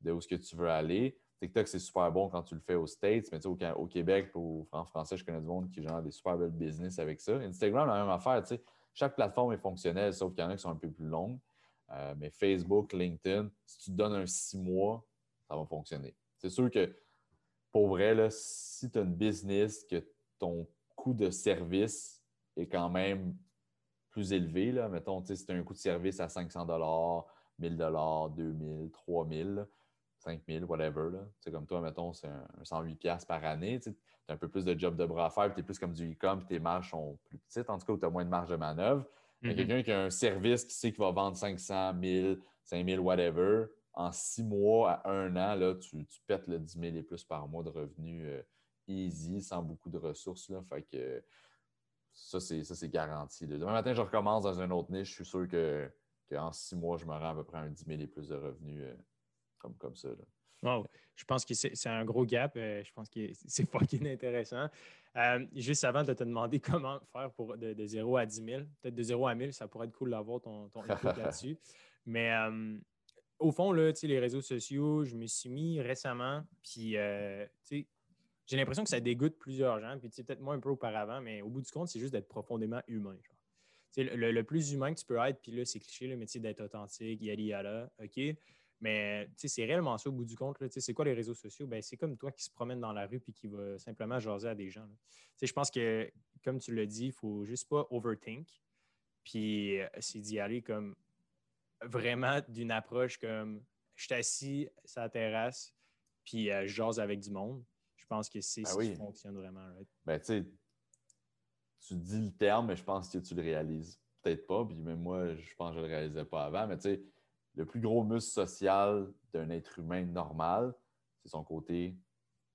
de où ce que tu veux aller. TikTok, c'est super bon quand tu le fais aux States, mais au, au Québec ou en français, je connais du monde qui génère des super belles business avec ça. Instagram, la même affaire. Chaque plateforme est fonctionnelle, sauf qu'il y en a qui sont un peu plus longues. Euh, mais Facebook, LinkedIn, si tu donnes un six mois, ça va fonctionner. C'est sûr que pour vrai, là, si tu as une business, que ton coût de service est quand même plus élevé, là, mettons, si tu as un coût de service à 500 1000 2000 3000 5000 whatever. Là. comme toi, mettons, c'est un, 108$ par année. Tu as un peu plus de job de bras à faire, tu es plus comme du e-com, tes marges sont plus petites, en tout cas, tu as moins de marge de manœuvre. Mm-hmm. quelqu'un qui a un service qui sait qu'il va vendre 500, 1000, 5000, whatever, en six mois à un an, là, tu, pètes le 10 000 et plus par mois de revenus euh, easy, sans beaucoup de ressources. Là. Fait que ça, c'est garanti. Demain matin, je recommence dans une autre niche. Je suis sûr que qu'en six mois, je me rends à peu près un 10 000 et plus de revenus euh, comme, comme ça. Je pense que c'est un gros gap. Euh, je pense que c'est fucking intéressant. Euh, juste avant de te demander comment faire pour de, 0 à 10 000, peut-être de 0 à 1000, ça pourrait être cool d'avoir ton, ton là-dessus. Mais au fond, là, les réseaux sociaux, je me suis mis récemment, puis j'ai l'impression que ça dégoûte plusieurs gens, puis peut-être moi un peu auparavant, mais au bout du compte, c'est juste d'être profondément humain. Le, plus humain que tu peux être, puis là, c'est cliché, le métier d'être authentique, yada yada, OK? Mais c'est réellement ça au bout du compte. C'est quoi les réseaux sociaux? Ben, c'est comme toi qui se promène dans la rue puis qui va simplement jaser à des gens. Je pense que, comme tu l'as dit, il ne faut juste pas overthink. Puis euh, c'est d'y aller comme vraiment d'une approche comme je suis assis sur la terrasse puis euh, je jase avec du monde. Je pense que c'est ben ce qui fonctionne vraiment. Ben, tu dis le terme, mais je pense que tu le réalises peut-être pas. Puis même moi, je pense que je ne le réalisais pas avant. Mais tu sais, le plus gros muscle social d'un être humain normal, c'est son côté.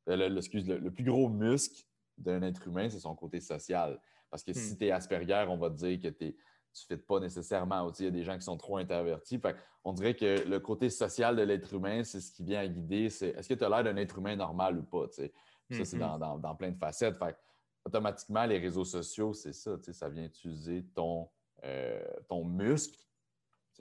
Euh, le, excuse, le, plus gros muscle d'un être humain, c'est son côté social. Parce que si hmm. tu es Asperger, on va te dire que tu ne fais pas nécessairement. Il y a des gens qui sont trop introvertis. on dirait que le côté social de l'être humain, c'est ce qui vient à guider. C'est est-ce que tu as l'air d'un être humain normal ou pas? Ça, c'est hmm, hmm. dans, plein de facettes. automatiquement, les réseaux sociaux, c'est ça. Ça vient utiliser ton, euh, ton muscle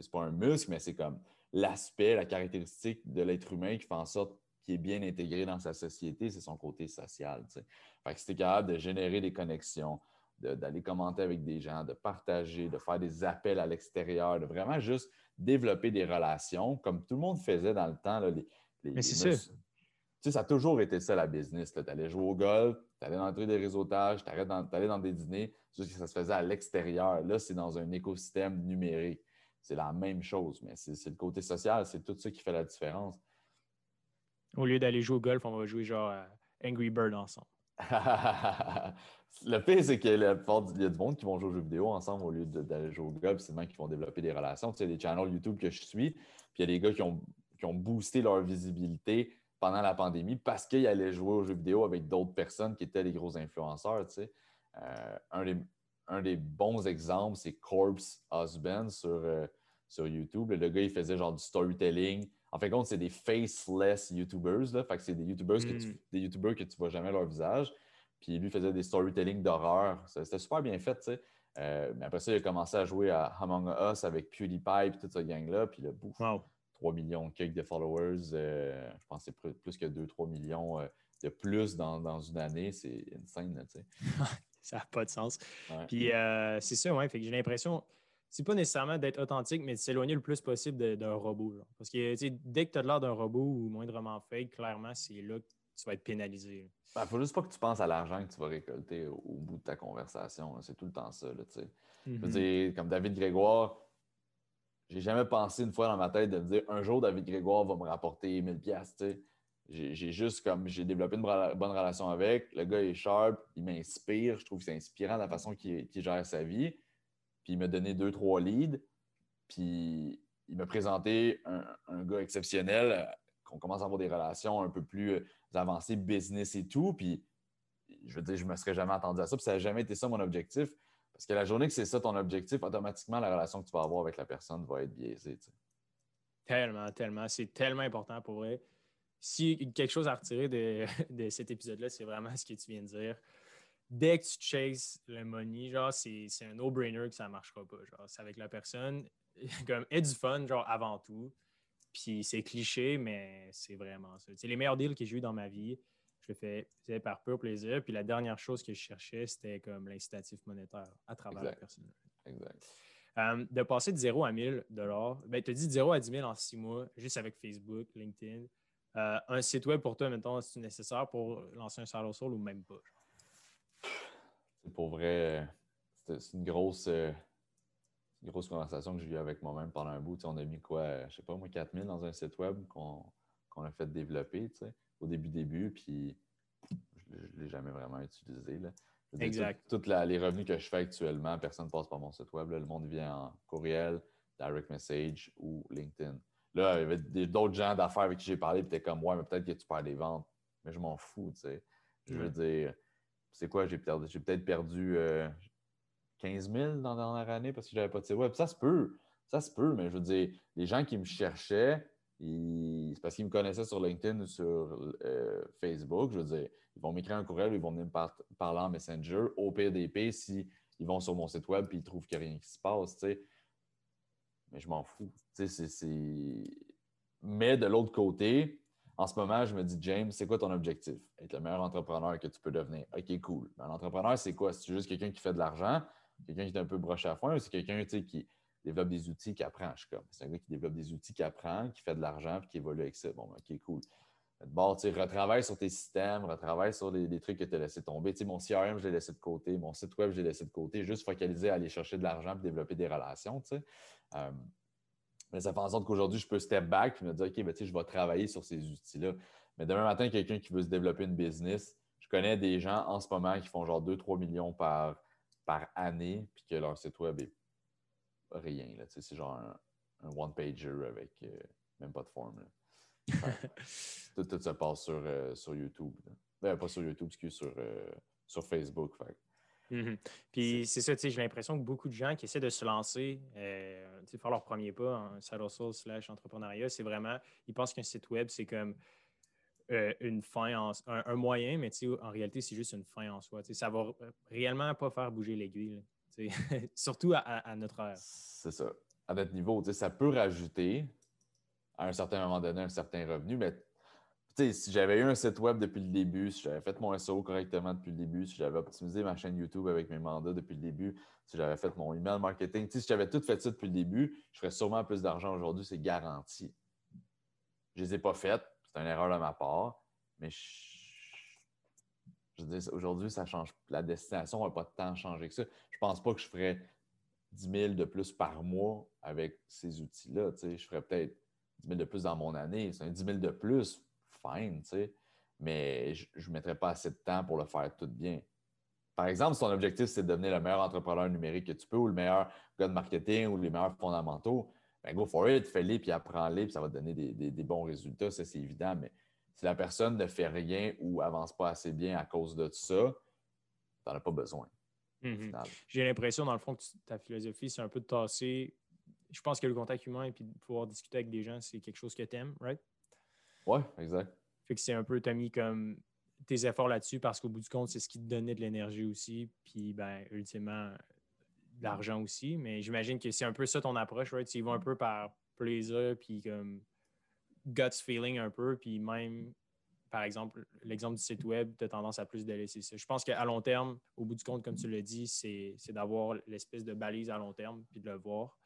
c'est pas un muscle, mais c'est comme l'aspect, la caractéristique de l'être humain qui fait en sorte qu'il est bien intégré dans sa société, c'est son côté social. Fait que si tu es capable de générer des connexions, d'aller commenter avec des gens, de partager, de faire des appels à l'extérieur, de vraiment juste développer des relations, comme tout le monde faisait dans le temps. les, Mais c'est ça. ça a toujours été ça, la business. Tu allais jouer au golf, tu allais dans des réseautages, tu allais dans des dîners, juste que ça se faisait à l'extérieur. Là, c'est dans un écosystème numérique c'est la même chose, mais c'est le côté social, c'est tout ça qui fait la différence. Au lieu d'aller jouer au golf, on va jouer genre Angry Bird ensemble. le pire, c'est qu'il y a du monde qui vont jouer aux jeux vidéo ensemble au lieu d'aller jouer au golf. C'est même qui vont développer des relations. Tu sais, il y a des channels YouTube que je suis, puis il y a des gars qui ont, qui ont boosté leur visibilité pendant la pandémie parce qu'ils allaient jouer aux jeux vidéo avec d'autres personnes qui étaient des gros influenceurs. Tu sais. Euh, un, des, un des bons exemples, c'est Corpse Husband sur, euh, sur YouTube. Le gars, il faisait genre du storytelling. En fait, compte, c'est des faceless YouTubers. Là. Fait que c'est des YouTubers, que tu, hmm. des YouTubers que tu vois jamais leur visage. Puis lui faisait des storytelling d'horreur. C'était super bien fait, tu sais. Euh, mais après ça, il a commencé à jouer à Among Us avec PewDiePie et toute cette gang-là. Puis le bouffe, 3 millions de cakes de followers. Euh, je pense que c'est plus que 2-3 millions de plus dans, dans une année. C'est insane, tu sais. ça n'a pas de sens. Puis euh, c'est ça, ouais. Fait que j'ai l'impression, c'est pas nécessairement d'être authentique, mais de s'éloigner le plus possible d'un robot. Parce que dès que tu as l'air d'un robot ou moindrement fake, clairement, c'est là que tu vas être pénalisé. Il ben, ne faut juste pas que tu penses à l'argent que tu vas récolter au, bout de ta conversation. C'est tout le temps ça. Là, mm-hmm. comme David Grégoire, j'ai jamais pensé une fois dans ma tête de me dire un jour David Grégoire va me rapporter 1000 pièces. J'ai juste comme j'ai développé une bonne relation avec. Le gars est sharp, il m'inspire. Je trouve que c'est inspirant la façon qu'il gère sa vie. Puis il m'a donné deux, trois leads. Puis il m'a présenté un, gars exceptionnel, euh, qu'on commence à avoir des relations un peu plus euh, avancées, business et tout. Puis je veux dire, je ne me serais jamais attendu à ça. Puis ça n'a jamais été ça mon objectif. Parce que la journée que c'est ça ton objectif, automatiquement, la relation que tu vas avoir avec la personne va être biaisée. Tellement, tellement. C'est tellement important pour vrai. Si quelque chose à retirer de, cet épisode-là, c'est vraiment ce que tu viens de dire. Dès que tu chases le money, genre, c'est un no-brainer que ça ne marchera pas. Genre, c'est avec la personne. Comme, et du fun, genre, avant tout. Puis c'est cliché, mais c'est vraiment ça. C'est les meilleurs deals que j'ai eu dans ma vie je le fais par pur plaisir. Puis la dernière chose que je cherchais, c'était comme l'incitatif monétaire à travers la personne. Exact. Euh, de passer de 0 à 1000 ben, tu as dit de 0 à 10 000 en 6 mois, juste avec Facebook, LinkedIn. Euh, un site web pour toi, maintenant, c'est nécessaire pour lancer un side sol ou même pas? C'est pour vrai, c'est une grosse, euh, une grosse conversation que j'ai eue avec moi-même pendant un bout. on a mis quoi, je sais pas, moi, 4000 dans un site web qu'on a fait développer au début, début, puis je ne l'ai jamais vraiment utilisé. Là. exact. Tous les revenus que je fais actuellement, personne ne passe par mon site web. Le monde vient en courriel, direct message ou LinkedIn. Là, il y avait d'autres gens d'affaires avec qui j'ai parlé, puis t'es comme, ouais, mais peut-être que tu perds des ventes. Mais je m'en fous, tu sais. Je veux dire, c'est quoi, j'ai peut-être perdu 15 euh, 000 dans la dernière année parce que j'avais pas de site web. Ça se peut, ça se peut, mais je veux dire, les gens qui me cherchaient, c'est parce qu'ils me connaissaient sur LinkedIn ou sur euh, Facebook. Je veux dire, ils vont m'écrire un courriel ou ils vont venir me parler en Messenger. Au PDP, s'ils vont sur mon site web et ils trouvent qu'il n'y a rien qui se passe, tu sais. Mais je m'en fous. Mais de l'autre côté, en ce moment, je me dis, James, c'est quoi ton objectif? Être le meilleur entrepreneur que tu peux devenir. OK, cool. un entrepreneur, c'est quoi? C'est juste quelqu'un qui fait de l'argent, quelqu'un qui est un peu broche à foin ou c'est quelqu'un qui développe des outils, qui apprend? Je comme, c'est un gars qui développe des outils, qui apprend, qui fait de l'argent, puis qui évolue avec ça. Bon, ben, OK, cool. Bon, tu retravaille sur tes systèmes, retravaille sur les, trucs que tu as laissé tomber. Mon CRM, je l'ai laissé de côté, mon site web, je l'ai laissé de côté, juste focaliser à aller chercher de l'argent et développer des relations. Euh, mais ça fait en sorte qu'aujourd'hui, je peux step back et me dire, OK, ben, je vais travailler sur ces outils-là. Mais demain matin, quelqu'un qui veut se développer une business, je connais des gens en ce moment qui font genre 2-3 millions par, par année, puis que leur site web est rien. C'est genre un, one-pager avec euh, même pas de forme. tout, tout, se passe sur, euh, sur YouTube. Ben, pas sur YouTube, excuse, sur, sur Facebook. Mm-hmm. Puis c'est ça, j'ai l'impression que beaucoup de gens qui essaient de se lancer, faire leur premier pas en side hustle slash entrepreneuriat, c'est vraiment, ils pensent qu'un site web, c'est comme une fin, un, moyen, mais en réalité, c'est juste une fin en soi. Ça va réellement pas faire bouger l'aiguille. Surtout à, notre ère. C'est ça. À notre niveau, ça peut rajouter à un certain moment donné un certain revenu, mais si j'avais eu un site web depuis le début, si j'avais fait mon SEO correctement depuis le début, si j'avais optimisé ma chaîne YouTube avec mes mandats depuis le début, si j'avais fait mon email marketing, si j'avais tout fait ça depuis le début, je ferais sûrement plus d'argent aujourd'hui, c'est garanti. Je ne les ai pas faites, c'est une erreur de ma part, mais je aujourd'hui, ça change. La destination n'a pas temps changé que ça. Je ne pense pas que je ferais 10 000 de plus par mois avec ces outils-là. Je ferais peut-être 10 000 de plus dans mon année. C'est un 10 000 de plus, fine, mais je ne mettrais pas assez de temps pour le faire tout bien. Par exemple, si ton objectif, c'est de devenir le meilleur entrepreneur numérique que tu peux ou le meilleur gars de marketing ou les meilleurs fondamentaux, ben go for it, fais-les, puis apprends-les, puis ça va te donner des, des bons résultats, ça c'est évident. Mais si la personne ne fait rien ou avance pas assez bien à cause de ça, tu n'en as pas besoin. Mhm. J'ai l'impression, dans le fond, que ta philosophie, c'est un peu de tasser. Je pense que le contact humain et puis de pouvoir discuter avec des gens, c'est quelque chose que tu aimes, right? Oui, exact. Fait que c'est un peu, tu as mis comme tes efforts là-dessus parce qu'au bout du compte, c'est ce qui te donnait de l'énergie aussi. Puis, ben, ultimement, de l'argent aussi. Mais j'imagine que c'est un peu ça ton approche, right? Tu y vas un peu par plaisir, puis comme guts feeling un peu, puis même, par exemple, l'exemple du site web, tu as tendance à plus de laisser ça. Je pense qu'à long terme, au bout du compte, comme tu l'as dit, c'est d'avoir l'espèce de balise à long terme, puis de le voir.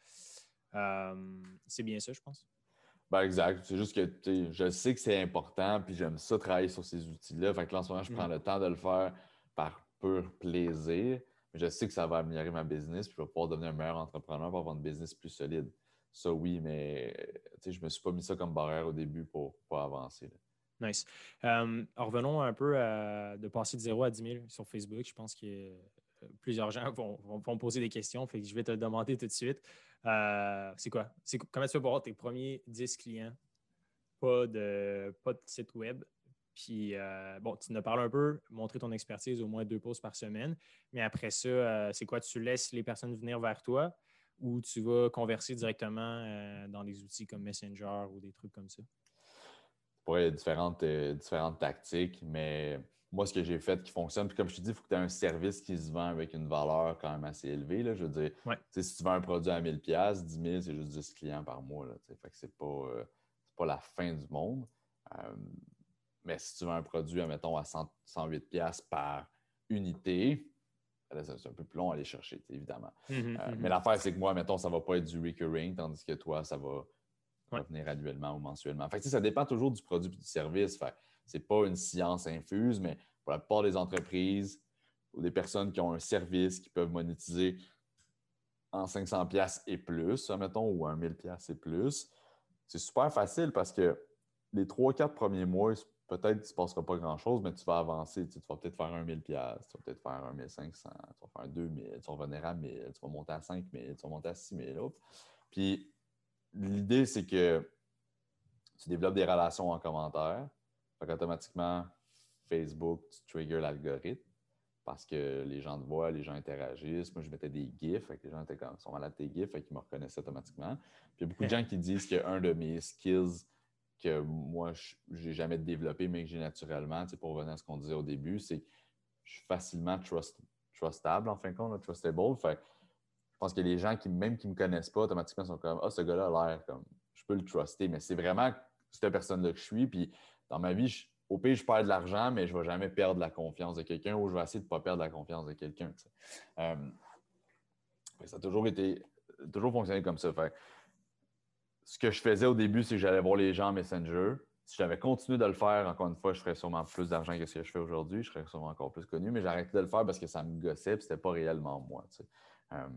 Euh, c'est bien ça, je pense. Ben exact. C'est juste que je sais que c'est important, puis j'aime ça travailler sur ces outils-là. Fait que là, en ce moment, je prends mm. le temps de le faire par pur plaisir. Mais je sais que ça va améliorer ma business, puis je vais pouvoir devenir un meilleur entrepreneur pour avoir une business plus solide. ça oui, mais je ne me suis pas mis ça comme barrière au début pour, pour avancer. Nice. revenons un peu à, de passer de 0 à 10 000 sur Facebook. Je pense que euh, plusieurs gens vont, vont, poser des questions. Fait que je vais te demander tout de suite. Euh, c'est quoi? Comment tu pour avoir tes premiers 10 clients? Pas de, pas de site web. Puis, euh, bon, tu nous parles un peu, montrer ton expertise au moins deux pauses par semaine. Mais après ça, c'est quoi? Tu laisses les personnes venir vers toi ou tu vas converser directement dans des outils comme Messenger ou des trucs comme ça? a différentes, euh, différentes tactiques, mais moi, ce que j'ai fait qui fonctionne, puis comme je te dis, il faut que tu aies un service qui se vend avec une valeur quand même assez élevée. Là, je veux dire, si tu vends un produit à 1000$, 10 000, c'est juste 10 clients par mois. Là, fait que c'est pas, euh, pas la fin du monde. Euh, mais si tu vends un produit, mettons, à 108$ par unité, c'est un peu plus long à aller chercher, évidemment. Mmh mmh mais l'affaire, c'est que moi, mettons, ça ne va pas être du recurring, tandis que toi, ça va revenir annuellement ou mensuellement. Fait ça dépend toujours du produit et du service. Ce n'est pas une science infuse, mais pour la plupart des entreprises ou des personnes qui ont un service qui peuvent monétiser en 500$ et plus, mettons, ou en 1000$ et plus, c'est super facile parce que les 3-4 premiers mois, peut-être qu'il ne se passera pas grand-chose, mais tu vas avancer. Tu, vas peut-être faire un 1000$, tu vas peut-être faire un 1500, tu vas faire 2000, tu vas revenir à 1000, tu vas monter à 5000, tu vas monter à 6000. Puis l'idée, c'est que tu développes des relations en commentaire. Fait qu'automatiquement, Facebook, tu triggers l'algorithme parce que les gens te voient, les gens interagissent. Moi, je mettais des GIFs, fait que les gens étaient comme, sont malades de tes GIFs, fait qu'ils me reconnaissaient automatiquement. Puis il y a beaucoup de gens qui disent qu'un de mes skills que moi, je n'ai jamais développé, mais que j'ai naturellement, pour revenir à ce qu'on disait au début, c'est que je suis facilement trustable, en fin de compte, trustable. Fait je pense que les gens qui, même qui ne me connaissent pas, automatiquement sont comme Ah, ce gars-là a l'air comme je peux le truster, mais c'est vraiment cette personne-là que je suis. Puis dans ma vie, au pire, je perds de l'argent, mais je ne vais jamais perdre la confiance de quelqu'un ou je vais essayer de ne pas perdre la confiance de quelqu'un. Euh, ça a toujours été toujours fonctionné comme ça. ce que je faisais au début, c'est que j'allais voir les gens en Messenger. Si j'avais continué de le faire, encore une fois, je ferais sûrement plus d'argent que ce que je fais aujourd'hui. Je serais sûrement encore plus connu, mais j'arrêtais de le faire parce que ça me gossait et ce n'était pas réellement moi. Euh,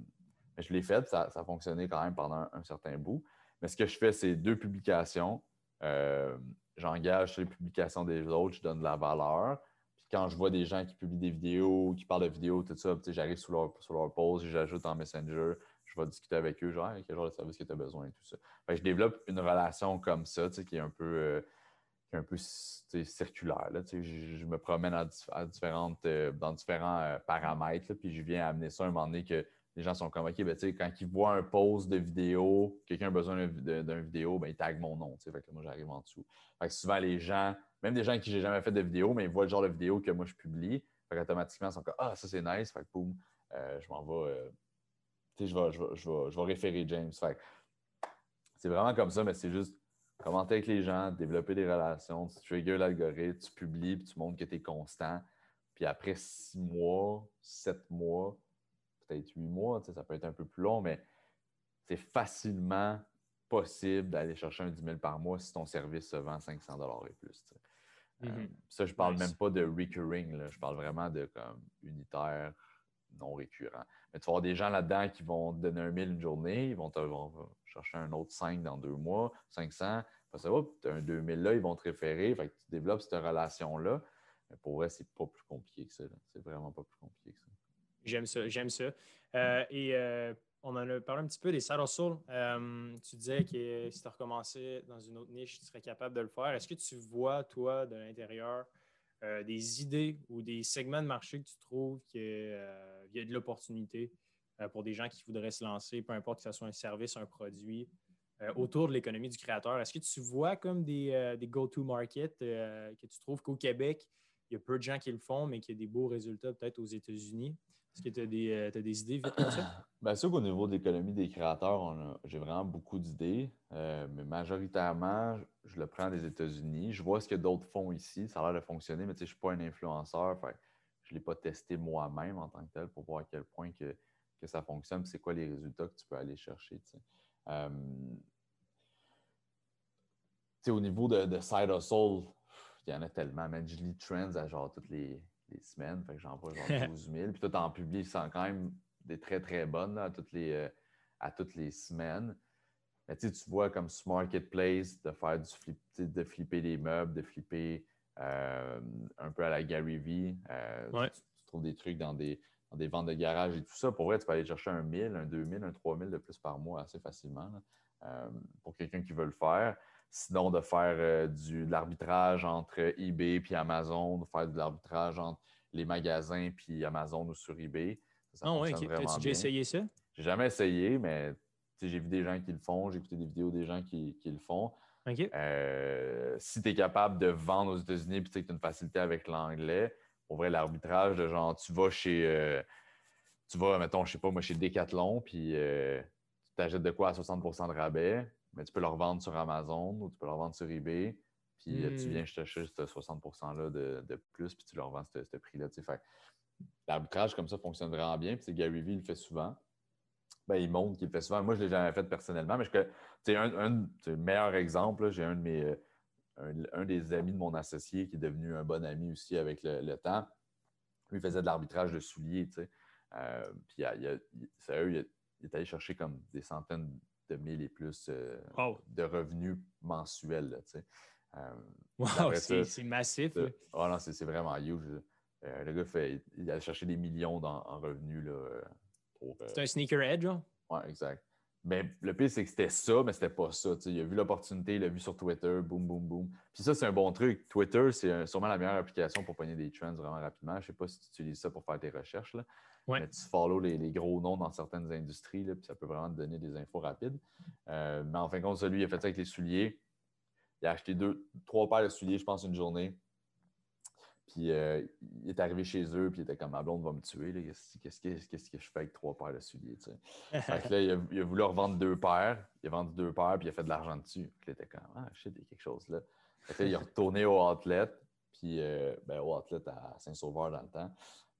je l'ai fait, ça, ça, a fonctionné quand même pendant un, certain bout. Mais ce que je fais, c'est deux publications. Euh, j'engage sur les publications des autres, je donne de la valeur. Puis quand je vois des gens qui publient des vidéos, qui parlent de vidéos, tout ça, j'arrive sur leur, sur leur j'ajoute en Messenger, je vais discuter avec eux, genre, quel genre de service que tu as besoin et tout ça. je développe une relation comme ça, qui est un peu, euh, un peu circulaire. je, me promène à, différentes, euh, dans différents paramètres, puis je viens amener ça à un moment donné que les gens sont comme, OK, ben, quand ils voient un post de vidéo, quelqu'un a besoin d'un vidéo, ben, ils taguent mon nom. Fait que moi, j'arrive en dessous. Fait que souvent, les gens, même des gens qui j'ai jamais fait de vidéo, mais ils voient le genre de vidéo que moi, je publie. Fait automatiquement, ils sont comme, ah, ça, c'est nice. Fait boum, euh, je m'en vais, euh, je vais, je, vais, référer James. C'est vraiment comme ça, mais c'est juste commenter avec les gens, développer des relations, tu triggers l'algorithme, tu publies, puis tu montres que tu es constant. Puis après six mois, sept mois, peut-être huit mois, ça peut être un peu plus long, mais c'est facilement possible d'aller chercher un 10 000 par mois si ton service se vend 500 et plus. Euh, mm-hmm. ça, je ne parle même pas de recurring, je parle vraiment de comme unitaire, non récurrent. Mais tu vas avoir des gens là-dedans qui vont te donner un 1000 une journée, ils vont te chercher un autre 5 dans deux mois, 500. ça va, tu as un 2000 là, ils vont te référer. Fait que tu développes cette relation-là. Mais pour vrai, c'est pas plus compliqué que ça. C'est vraiment pas plus compliqué que ça. J'aime ça, j'aime ça. Euh, et euh, on en a parlé un petit peu des side hustles. Euh, tu disais que si tu recommençais dans une autre niche, tu serais capable de le faire. Est-ce que tu vois, toi, de l'intérieur, des idées ou des segments de marché que tu trouves qu'il y a de l'opportunité pour des gens qui voudraient se lancer, peu importe que ce soit un service, un produit, autour de l'économie du créateur? Est-ce que tu vois comme des, des go-to market que tu trouves qu'au Québec, il y a peu de gens qui le font, mais qu'il y a des beaux résultats peut-être aux États-Unis? Est-ce que tu as, euh, des idées vite comme ça? Bien sûr qu'au niveau de l'économie des créateurs, j'ai vraiment beaucoup d'idées, euh, mais majoritairement, je, le prends des États-Unis. Je vois ce que d'autres font ici. Ça a l'air de fonctionner, mais je ne suis pas un influenceur. je ne l'ai pas testé moi-même en tant que tel pour voir à quel point que, ça fonctionne c'est quoi les résultats que tu peux aller chercher. Euh, au niveau de, de Side Hustle, il y en a tellement. Je lis Trends à genre toutes les les semaines. Fait que j'en vois genre 12 000. Puis toi, tu en publies quand même des très, très bonnes à, toutes les, euh, à toutes les semaines. Mais tu vois, comme ce marketplace, de faire du flip, de flipper des meubles, de flipper euh, un peu à la Gary Vee. Euh, tu, trouves des trucs dans des, des, ventes de garage et tout ça. Pour vrai, tu peux aller chercher un 1000, un 2000, un 3000 de plus par mois assez facilement pour quelqu'un qui veut le faire. Sinon, de faire du, de l'arbitrage entre eBay et Amazon, de faire de l'arbitrage entre les magasins puis Amazon ou sur eBay. Ça, ah As-tu déjà essayé ça? J'ai jamais essayé, mais j'ai vu des gens qui le font, j'ai écouté des vidéos des gens qui, le font. Euh, si tu es capable de vendre aux États-Unis et que tu as une facilité avec l'anglais, pour vrai, l'arbitrage, de genre, tu vas chez, euh, tu vas, mettons, je sais pas, moi, chez Decathlon, puis euh, tu t'achètes de quoi à 60% de rabais, mais tu peux le revendre sur Amazon ou tu peux le revendre sur eBay, puis tu hmm. viens chercher ce 60 %-là de, plus, puis tu leur vends ce prix-là. L'arbitrage comme ça fonctionne vraiment bien, puis Gary Vee le fait souvent ben, il montre qu'il le fait souvent. Moi, je ne l'ai jamais fait personnellement, mais je, un, meilleur exemple, j'ai un de mes un, des amis de mon associé qui est devenu un bon ami aussi avec le, temps. Lui, il faisait de l'arbitrage de souliers, tu sais. Euh, puis il, il, est allé chercher comme des centaines de mille et plus euh, de revenus mensuels, sais. Euh, wow, c'est massif. Oh non, c'est vraiment huge. le gars, fait, il a cherché des millions en revenus là, euh, c'est un sneaker edge? Oui, exact. Mais le pire, c'est que c'était ça, mais c'était pas ça. Il a vu l'opportunité, il l'a vu sur Twitter, boum, boum, boum. Puis ça, c'est un bon truc. Twitter, c'est sûrement la meilleure application pour pogner des trends vraiment rapidement. Je sais pas si tu utilises ça pour faire tes recherches. Là. Mais tu follow les, gros noms dans certaines industries, là, puis ça peut vraiment te donner des infos rapides. Euh, mais en fin de compte, celui, il a fait ça avec les souliers. Il a acheté deux, trois paires de souliers, je pense, une journée. Puis euh, il est arrivé chez eux, puis il était comme ma blonde va me tuer. Qu'est-ce que, que, je fais avec trois paires de souliers? fait là, il a, voulu revendre deux paires. Il a vendu deux paires, puis il a fait de l'argent dessus. Puis il était comme Ah, sais, il y a quelque chose là. Fait là, il est retourné au outlet, puis euh, ben, au outlet à Saint-Sauveur dans le temps.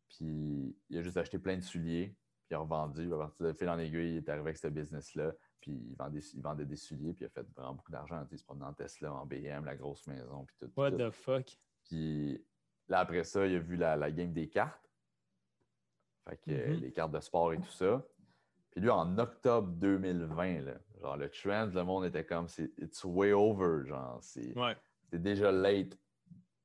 Puis il a juste acheté plein de souliers, puis il a revendu. À partir de fil en aiguille, il est arrivé avec ce business-là. Puis il vendait, il vendait, des souliers, puis il a fait vraiment beaucoup d'argent. Il se promenait en Tesla, en BM, la grosse maison, puis tout. What the fuck? Puis Là, après ça, il a vu la, game des cartes. Fait que mm-hmm. les cartes de sport et tout ça. Puis lui, en octobre 2020, genre le trend, le monde était comme c'est it's way over. Genre, c'est déjà late.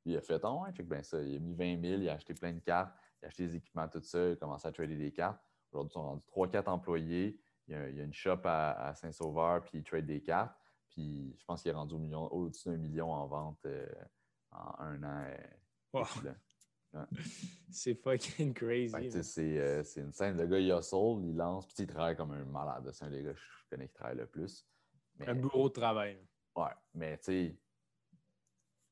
Puis il a fait, oh, ouais, check bien ça. Il a mis 20 000, il a acheté plein de cartes, acheté des équipements, tout a commencé à trader des cartes. Aujourd'hui, ils sont rendus 3-4 employés. Il y, a, une shop à, Saint-Sauveur, puis il trade des cartes. Puis je pense qu'il est rendu au-dessus d'un million en vente euh, en un an. Euh, c'est fucking crazy. Euh, c'est une scène. Le gars, il hustle, il lance, puis il travaille comme un malade. C'est un des gars que je connais qui travaille le plus. un bureau de travail. Ouais, mais tu sais,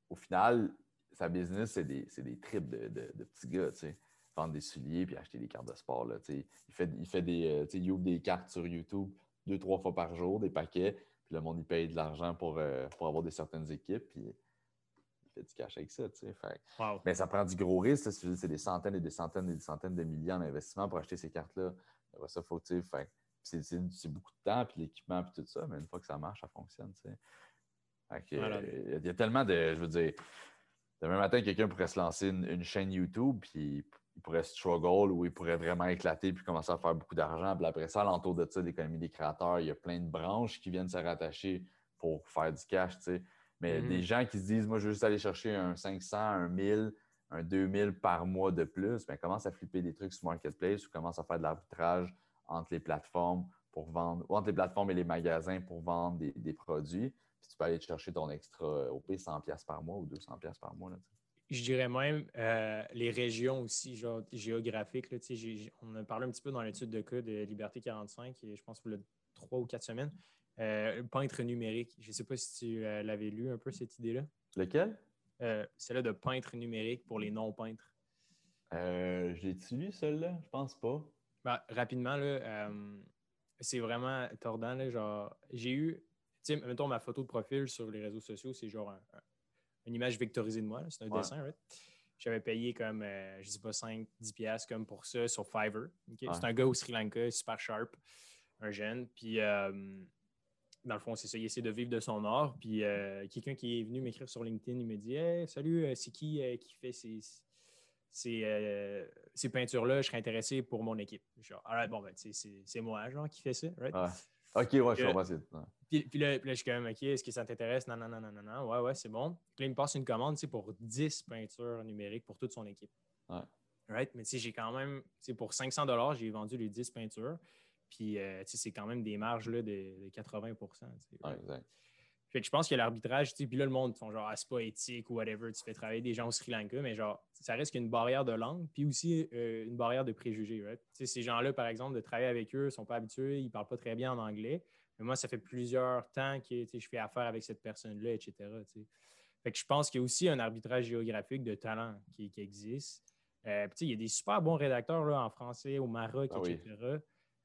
au final, sa business, c'est des, des trips de, de, petits gars, tu sais. Vendre des souliers puis acheter des cartes de sport, là. Il fait, il fait des, euh, il ouvre des cartes sur YouTube deux, trois fois par jour, des paquets, puis le monde, il paye de l'argent pour, euh, pour avoir des certaines équipes, puis fait du cash avec ça. Sais. Mais ça prend du gros risque. C'est des centaines et des centaines et des centaines de millions d'investissements pour acheter ces cartes-là. ça, faut, c'est beaucoup de temps, puis l'équipement, puis tout ça, mais une fois que ça marche, ça fonctionne. Sais. il y a tellement de. Je veux dire, demain matin, quelqu'un pourrait se lancer une, chaîne YouTube, puis il pourrait struggle ou il pourrait vraiment éclater puis commencer à faire beaucoup d'argent. Puis après ça, l'entour de ça, l'économie des créateurs, il y a plein de branches qui viennent se rattacher pour faire du cash. Tu sais. Mais des mm-hmm. gens qui se disent, moi, je veux juste aller chercher un 500, un 1000, un 2000 par mois de plus, bien, commence à flipper des trucs sur Marketplace ou commence à faire de l'arbitrage entre les plateformes pour vendre, ou entre les plateformes et les magasins pour vendre des, produits. Puis tu peux aller te chercher ton extra OP 100$ par mois ou 200$ par mois. Là, je dirais même euh, les régions aussi, genre géographiques. Là, on a parlé un petit peu dans l'étude de cas de Liberté 45, et je pense que le trois ou quatre semaines. Euh, peintre numérique. Je ne sais pas si tu euh, l'avais lu un peu cette idée-là. Lequel? Celle-là de peintre numérique pour les non-peintres. Euh, je l'ai-tu lu, celle-là? Je pense pas. Ben, rapidement, là, c'est vraiment tordant. Là, genre, j'ai eu, tu sais, mettons ma photo de profil sur les réseaux sociaux, c'est genre une image vectorisée de moi. C'est un dessin, right? J'avais payé comme, je sais pas, 5, 10 piastres comme pour ça sur Fiverr. C'est un gars au Sri Lanka, super sharp, un jeune. Puis dans le fond, c'est ça, il essaie de vivre de son art. Puis euh, quelqu'un qui est venu m'écrire sur LinkedIn, il me dit hey, Salut, euh, c'est qui euh, qui fait ces, ces, peintures-là? Je serais intéressé pour mon équipe. Genre, right, bon, ben, c'est moi, genre, qui fait ça. Right? OK, ouais, je comprends. ouais. Puis, puis là, puis là, je suis comme, OK, est-ce que ça t'intéresse? Non, non, non, non, non, non. Ouais, ouais, c'est bon. Puis là, il me passe une commande pour 10 peintures numériques pour toute son équipe. Ouais. Right? Mais tu sais, j'ai quand même, tu sais, pour 500 j'ai vendu les 10 peintures. Puis, euh, tu sais, c'est quand même des marges là, de, de 80 tu sais. Ouais, exact. Fait que je pense que l'arbitrage, puis là, le monde sont genre, ah, c'est pas éthique ou whatever, tu fais travailler des gens au Sri Lanka, mais genre, ça reste qu'une barrière de langue, puis aussi euh, une barrière de préjugés, right? Tu sais, ces gens-là, par exemple, de travailler avec eux, sont pas habitués, ils parlent pas très bien en anglais. Mais moi, ça fait plusieurs temps que je fais affaire avec cette personne-là, etc. Fait que je pense qu'il y a aussi un arbitrage géographique de talent qui, qui existe. Euh, puis tu sais, il y a des super bons rédacteurs là, en français, au Maroc, Ah oui. etc.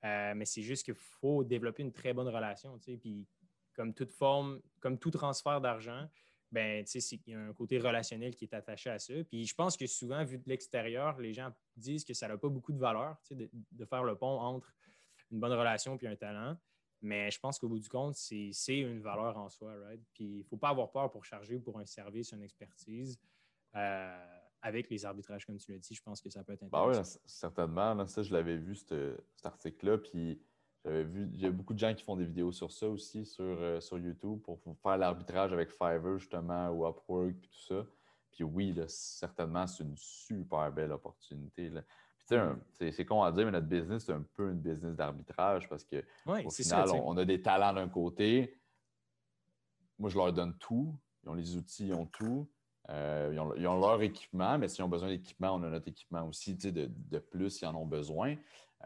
Euh, mais c'est juste qu'il faut développer une très bonne relation. tu sais. Puis comme toute forme, comme tout transfert d'argent, ben, il y a un côté relationnel qui est attaché à ça. Puis je pense que souvent, vu de l'extérieur, les gens disent que ça n'a pas beaucoup de valeur de, de faire le pont entre une bonne relation et un talent. Mais je pense qu'au bout du compte, c'est une valeur en soi, right? Puis il ne faut pas avoir peur pour charger pour un service, une expertise. Euh, avec les arbitrages, comme tu l'as dit, je pense que ça peut être Ben oui, intéressant. c- certainement. là, ça, je l'avais vu, ce- cet article-là. Puis j'avais vu, il y a beaucoup de gens qui font des vidéos sur ça aussi, sur, euh, sur YouTube, pour faire l'arbitrage avec Fiverr, justement, ou Upwork, puis tout ça. Puis oui, là, certainement, c'est une super belle opportunité. là. Puis tu sais, c'est con à dire, mais notre business, c'est un peu une business d'arbitrage parce que au final, ça. on, on a des talents d'un côté. Moi, je leur donne tout. Ils ont les outils, ils ont tout. Euh, ils, ont, ils ont leur équipement, mais s'ils ont besoin d'équipement, on a notre équipement aussi. tu sais, De, de plus, ils en ont besoin.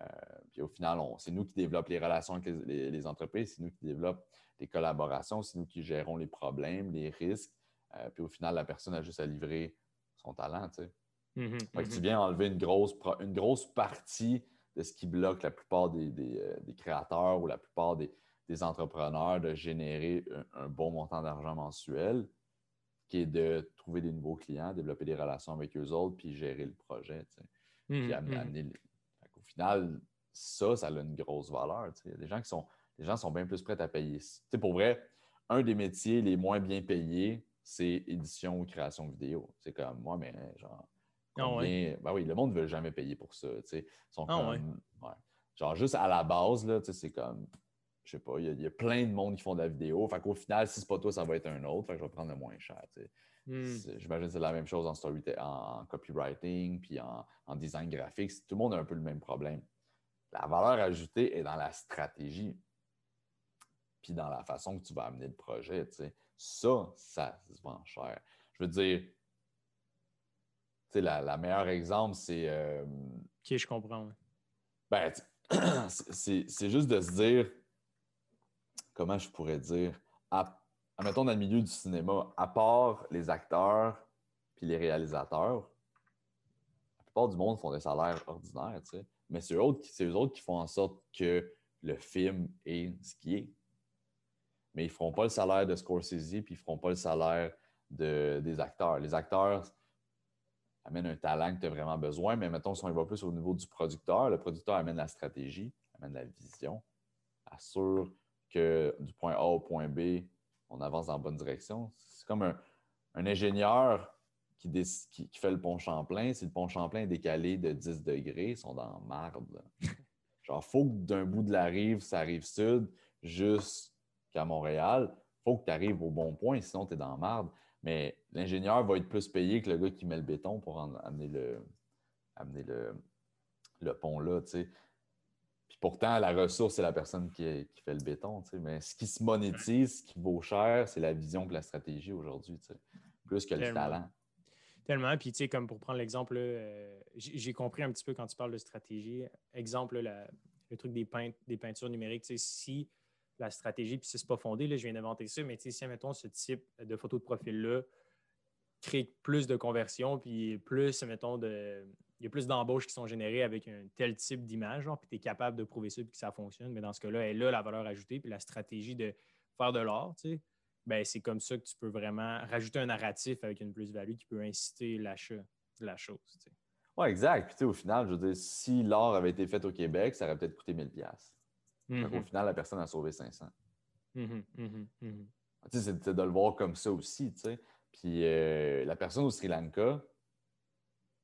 Euh, puis au final, c'est nous qui développons les relations avec les, les- les entreprises, c'est nous qui développons les collaborations, c'est nous qui gérons les problèmes, les risques. Euh, puis au final, la personne a juste à livrer son talent. tu sais. Mhm, Fait que tu mhm. viens enlever une grosse, une grosse partie de ce qui bloque la plupart des, des, euh, des créateurs ou la plupart des, des entrepreneurs de générer un, un bon montant d'argent mensuel, qui est de trouver des nouveaux clients, développer des relations avec eux autres, puis gérer le projet. tu sais. Puis Mhm, mhm. amener final, ça, ça a une grosse valeur. Il y a des gens qui sont, les gens sont bien plus prêts à payer. Tu sais, pour vrai, un des métiers les moins bien payés, c'est édition ou création vidéo. C'est comme moi, mais genre. Ah ouais? combien- ben oui, le monde ne veut jamais payer pour ça. Ils sont Ah comme. ouais. Genre, juste à la base, c'est comme. Je sais pas, il y, a, il y a plein de monde qui font de la vidéo. Fait qu'au final, si c'est pas toi, ça va être un autre. Fait que je vais prendre le moins cher. C'est- J'imagine que c'est la même chose en story, en copywriting, puis en, en design graphique. Tout le monde a un peu le même problème. La valeur ajoutée est dans la stratégie, puis dans la façon que tu vas amener le projet. Ça, ça se vend cher. Je veux dire, tu sais, la, la meilleure exemple, c'est. euh, Ok, je comprends. ouais. ben, c'est juste de se dire, comment je pourrais dire, à, admettons dans le milieu du cinéma, à part les acteurs puis les réalisateurs, la plupart du monde font des salaires ordinaires, tu sais. Mais c'est eux, autres qui- eux autres qui font en sorte que le film est ce qui est. Mais ils ne feront pas le salaire de Scorsese puis ils ne feront pas le salaire de- des acteurs. Les acteurs amène un talent que tu as vraiment besoin, mais mettons, si on va plus au niveau du producteur, le producteur amène la stratégie, amène la vision, assure que du point A au point B, on avance dans la bonne direction. C'est comme un, un ingénieur qui, déc- qui- qui fait le pont Champlain. Si le pont Champlain est décalé de 10 degrés, ils sont dans marde. Genre, faut que d'un bout de la rive, ça arrive sud, jusqu'à Montréal, faut que tu arrives au bon point, sinon tu es dans marde. Mais l'ingénieur va être plus payé que le gars qui met le béton pour en- amener le, amener le, le pont là, pourtant, la ressource, c'est la personne qui, qui fait le béton, tu sais. Mais ce qui se monétise, ce qui vaut cher, c'est la vision et la stratégie aujourd'hui, tu sais. Plus que le talent. Tellement. Puis, tu sais, comme pour prendre l'exemple, euh, j'ai compris un petit peu quand tu parles de stratégie. Exemple, la- le truc des, des peintures numériques, tu sais, si la stratégie, puis si c'est pas fondé, là, je viens d'inventer ça, mais tu sais, si, mettons, ce type de photo de profil-là crée plus de conversions, puis plus, mettons, de. Il y a plus d'embauches qui sont générées avec un tel type d'image, genre, puis tu es capable de prouver ça, puis que ça fonctionne. Mais dans ce cas-là, elle a la valeur ajoutée, puis la stratégie de faire de l'art, tu sais, ben, c'est comme ça que tu peux vraiment rajouter un narratif avec une plus-value qui peut inciter l'achat de la chose. tu sais. Oui, exact. Puis tu sais, au final, je veux dire, si l'art avait été fait au Québec, ça aurait peut-être coûté 1000$. piastres. Fait qu'au Mhm, final, la personne a sauvé 500. mhm, mhm, mhm. Tu sais, c'est c'est de le voir comme ça aussi, tu sais. Puis euh, la personne au Sri Lanka,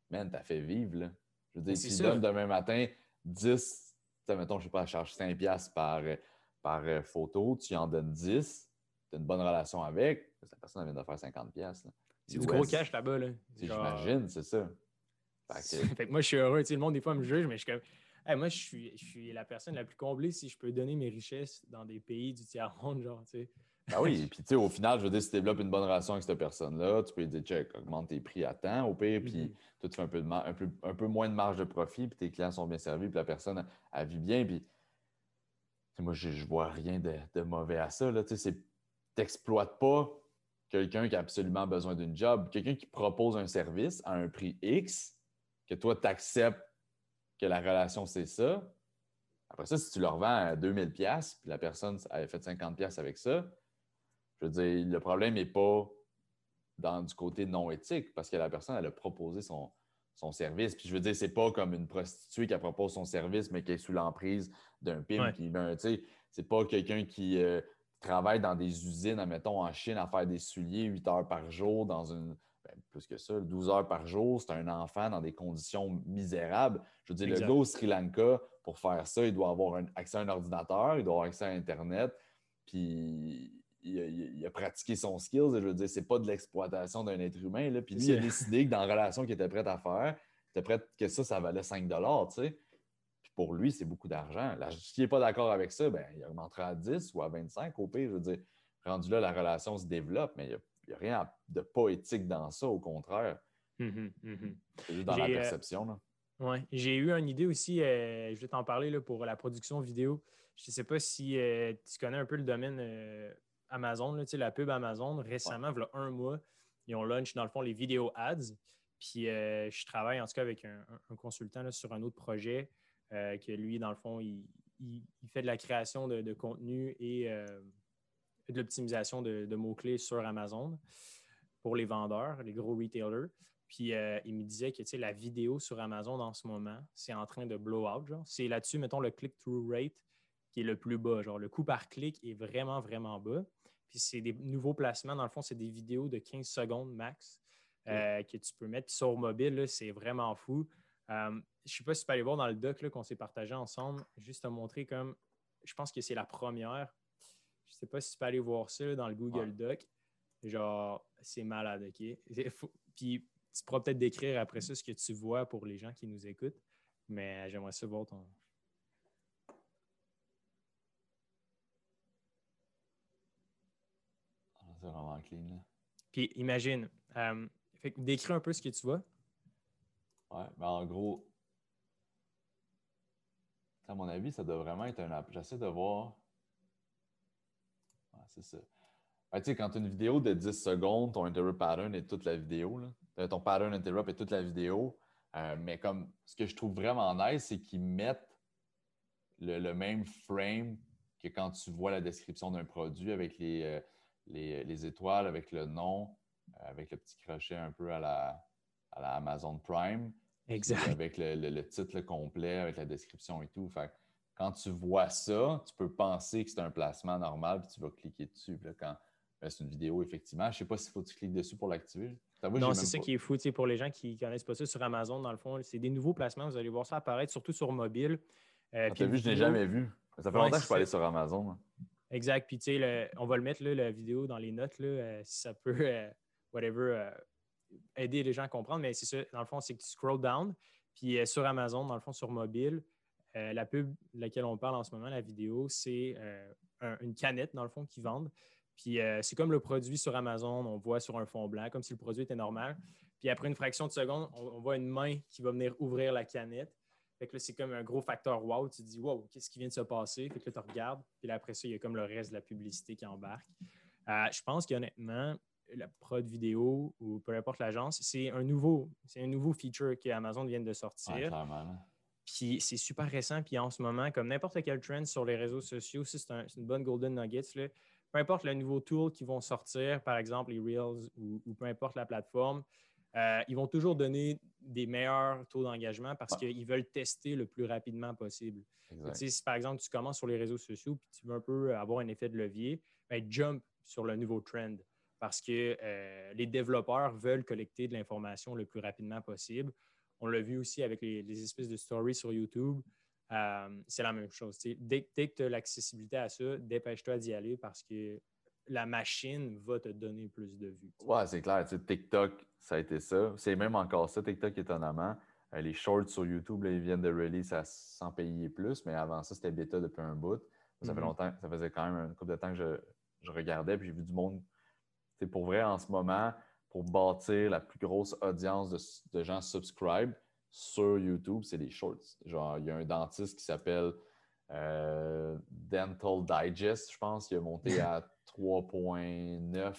man, t'as fait vivre, là. Je veux dire, tu donnes demain matin 10, tu sais, mettons, je sais pas, elle charge 5 piastres par, euh, par euh, photo, tu en donnes 10, tu as une bonne relation avec, la personne vient de faire 50$. C'est du gros cash là-bas. Là. J'imagine, c'est ça. Fait que... moi, je suis heureux. le monde, des fois, me juge, mais je suis comme. moi, je suis, je suis la personne la plus comblée si je peux donner mes richesses dans des pays du tiers-monde, genre, tu sais. Ah oui, puis tu sais, au final, je veux dire, si tu développes une bonne relation avec cette personne-là, tu peux lui dire, check, augmente tes prix à temps, au pire, puis mm-hmm. toi, tu fais un peu, de un, peu, un peu moins de marge de profit, puis tes clients sont bien servis, puis la personne, elle, vit bien, puis moi, je, ne vois rien de, mauvais à ça, là, tu sais, t'exploites pas quelqu'un qui a absolument besoin d'une job, quelqu'un qui propose un service à un prix X, que toi, tu acceptes que la relation, c'est ça. Après ça, si tu leur vends à 2000$, puis la personne avait fait 50$ avec ça, je veux dire, le problème n'est pas dans du côté non éthique parce que la personne, elle a proposé son, service. Puis je veux dire, c'est pas comme une prostituée qui propose son service, mais qui est sous l'emprise d'un pimp. Ben, sais, c'est pas quelqu'un qui euh, travaille dans des usines, admettons, en Chine, à faire des souliers 8 heures par jour dans une. Ben, plus que ça, 12 heures par jour, c'est un enfant dans des conditions misérables. Je veux dire, le gars au Sri Lanka, pour faire ça, il doit avoir un, accès à un ordinateur, il doit avoir accès à Internet, puis il a, pratiqué son skills. je veux dire, c'est pas de l'exploitation d'un être humain. Là. Puis lui, il a décidé que dans la relation qu'il était prêt à faire, il était prêt que ça, ça valait 5 tu sais. Puis pour lui, c'est beaucoup d'argent. S'il n'est pas d'accord avec ça, ben, il augmentera à 10 ou à 25 au pire. Je veux dire, rendu là, la relation se développe, mais il n'y a, rien de pas éthique dans ça, au contraire. Hum, hum, c'est juste dans la euh, perception. Là. Oui, j'ai eu une idée aussi, euh, je vais t'en parler là, pour la production vidéo. Je ne sais pas si euh, tu connais un peu le domaine Amazon, là, la pub Amazon, récemment, il y a un mois, ils ont launch, dans le fond, les vidéos ads. Puis euh, je travaille en tout cas avec un, consultant sur un autre projet euh, que lui, dans le fond, il, fait de la création de, contenu et euh, de l'optimisation de, mots-clés sur Amazon pour les vendeurs, les gros retailers. Puis il me disait que la vidéo sur Amazon en ce moment, c'est en train de blow out. C'est là-dessus, mettons, le click-through rate qui est le plus bas. Genre, le coût par clic est vraiment, vraiment bas. Puis c'est des nouveaux placements. Dans le fond, c'est des vidéos de 15 secondes max euh, que tu peux mettre. Puis sur mobile, c'est vraiment fou. Euh, je ne sais pas si tu peux aller voir dans le doc qu'on s'est partagé ensemble, juste te montrer comme, je pense que c'est la première. Je ne sais pas si tu peux aller voir ça dans le Google Doc. Genre, c'est malade, OK? Puis tu pourras peut-être décrire après ça ce que tu vois pour les gens qui nous écoutent. Mais j'aimerais ça voir ton, vraiment clean. Puis imagine, euh, décris un peu ce que tu vois. Ouais, mais en gros, à mon avis, ça doit vraiment être un app. J'essaie de voir. Ouais, c'est ça. tu sais, quand tu as une vidéo de 10 secondes, ton interrupt pattern est toute la vidéo. Là. Ton pattern interrupt est toute la vidéo. Euh, mais comme ce que je trouve vraiment nice, c'est qu'ils mettent le, même frame que quand tu vois la description d'un produit avec les, euh, les, étoiles avec le nom, euh, avec le petit crochet un peu à la, Amazon Prime. Exact. Avec le, titre complet, avec la description et tout. Fait quand tu vois ça, tu peux penser que c'est un placement normal, puis tu vas cliquer dessus. quand ben, c'est une vidéo, effectivement, je ne sais pas s'il faut que tu cliques dessus pour l'activer. Non, c'est ça qui est fou. Pour les gens qui ne connaissent pas ça sur Amazon, dans le fond, c'est des nouveaux placements. Vous allez voir ça apparaître, surtout sur mobile. Euh, ah, vu, je n'ai jamais vu. Ça fait longtemps que je suis pas allé sur Amazon. Hein. Exact. Puis, tu sais, on va le mettre, la vidéo, dans les notes, euh, si ça peut, euh, whatever, euh, aider les gens à comprendre. Mais c'est ça, dans le fond, c'est que tu scroll down. Puis, sur Amazon, dans le fond, sur mobile, la pub de laquelle on parle en ce moment, la vidéo, c'est une canette, dans le fond, qu'ils vendent. Puis, c'est comme le produit sur Amazon, on voit sur un fond blanc, comme si le produit était normal. Puis, après une fraction de seconde, on voit une main qui va venir ouvrir la canette. Fait que là, c'est comme un gros facteur wow. Tu te dis, wow, qu'est-ce qui vient de se passer? Fait que là, tu regardes. Puis là, après ça, il y a comme le reste de la publicité qui embarque. Euh, je pense qu'honnêtement, la prod vidéo ou peu importe l'agence, c'est un nouveau, c'est un nouveau feature qu'Amazon vient de sortir. puis c'est super récent. Puis en ce moment, comme n'importe quel trend sur les réseaux sociaux, c'est une bonne golden nuggets. Là. Peu importe le nouveau tool qui vont sortir, par exemple les Reels ou peu importe la plateforme, euh, ils vont toujours donner des meilleurs taux d'engagement parce qu'ils veulent tester le plus rapidement possible. Si par exemple tu commences sur les réseaux sociaux et tu veux un peu avoir un effet de levier, ben, jump sur le nouveau trend parce que euh, les développeurs veulent collecter de l'information le plus rapidement possible. On l'a vu aussi avec les, espèces de stories sur YouTube. euh, c'est la même chose. Dès, dès, que tu as l'accessibilité à ça, dépêche-toi d'y aller parce que la machine va te donner plus de vues. Ouais, c'est clair. TikTok, ça a été ça. C'est même encore ça, TikTok, étonnamment. Euh, les shorts sur YouTube, ils viennent de release à 100 payer plus, mais avant ça, c'était bêta depuis un bout. Ça fait mm-hmm. longtemps, ça faisait quand même un couple de temps que je, je regardais, puis j'ai vu du monde. C'est pour vrai, en ce moment, pour bâtir la plus grosse audience de, de gens subscribe sur YouTube, c'est les shorts. Genre, il y a un dentiste qui s'appelle euh, Dental Digest, je pense, qui a monté à 3,9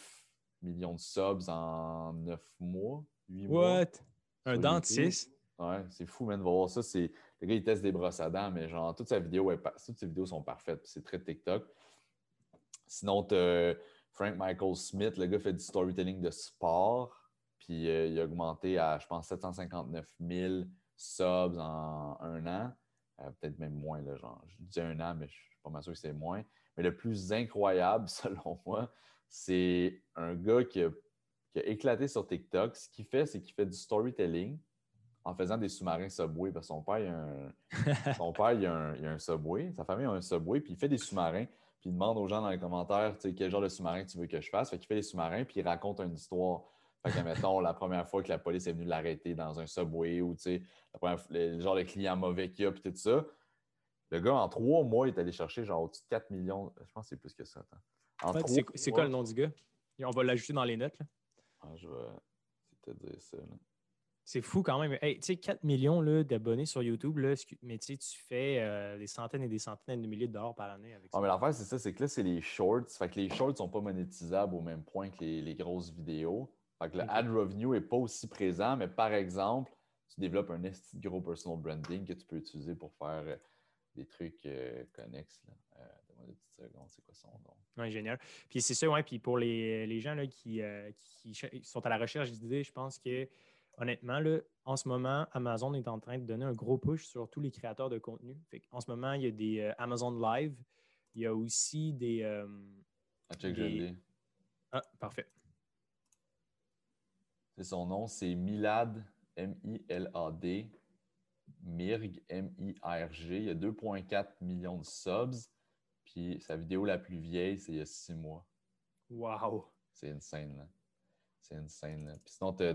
millions de subs en 9 mois, 8 mois. What? Un dentiste? Ouais, c'est fou, man, de voir ça. C'est... Le gars, il teste des brosses à dents, mais genre, toutes, sa vidéo toutes ses vidéos sont parfaites. C'est très TikTok. Sinon, Frank Michael Smith, le gars fait du storytelling de sport. Puis euh, il a augmenté à, je pense, 759 000 subs en un an. Euh, peut-être même moins, là, genre, je dis un an, mais je suis pas mal sûr que c'est moins. Mais le plus incroyable, selon moi, c'est un gars qui a, éclaté sur TikTok. Ce qu'il fait, c'est qu'il fait du storytelling en faisant des sous-marins Subway. Parce que son père, il a un, son père, il a un, Subway. Sa famille a un Subway, puis il fait des sous-marins. Puis il demande aux gens dans les commentaires quel genre de sous-marin tu veux que je fasse. Fait qu'il fait des sous-marins, puis il raconte une histoire. Fait que, mettons, la première fois que la police est venue l'arrêter dans un subway ou, tu sais, le genre de client mauvais qu'il y a, puis tout ça. Le gars, en trois mois, il est allé chercher genre au-dessus de 4 millions. Je pense que c'est plus que ça. c'est quoi le nom du gars? On va l'ajouter dans les notes. Là. Ah, je vais te dire ça. C'est fou quand même. tu sais, 4 millions d'abonnés sur YouTube, là, mais tu fais euh, des centaines et des centaines de milliers de dollars par année avec ça. Ah, mais l'affaire, c'est ça, c'est que là, c'est les shorts. Fait que les shorts ne sont pas monétisables au même point que les, grosses vidéos. Fait que le ad revenue n'est pas aussi présent, mais par exemple, tu développes un gros personal branding que tu peux utiliser pour faire euh, des trucs euh, connexes. Là. Donne-moi petites secondes, c'est quoi son nom? Oui, génial. Puis c'est ça, ouais. Puis pour les, les gens là, qui, qui, sont à la recherche d'idées, je pense que honnêtement, là, en ce moment, Amazon est en train de donner un gros push sur tous les créateurs de contenu. en ce moment, il y a des euh, Amazon Live. Il y a aussi des. Euh, ah, check, Ah, parfait. C'est son nom, c'est Milad, M-I-L-A-D, Mirg, M-I-R-G. Il y a 2,4 millions de subs. Puis sa vidéo la plus vieille, c'est il y a six mois. Wow! C'est insane, là. C'est insane, là. Puis sinon, tu as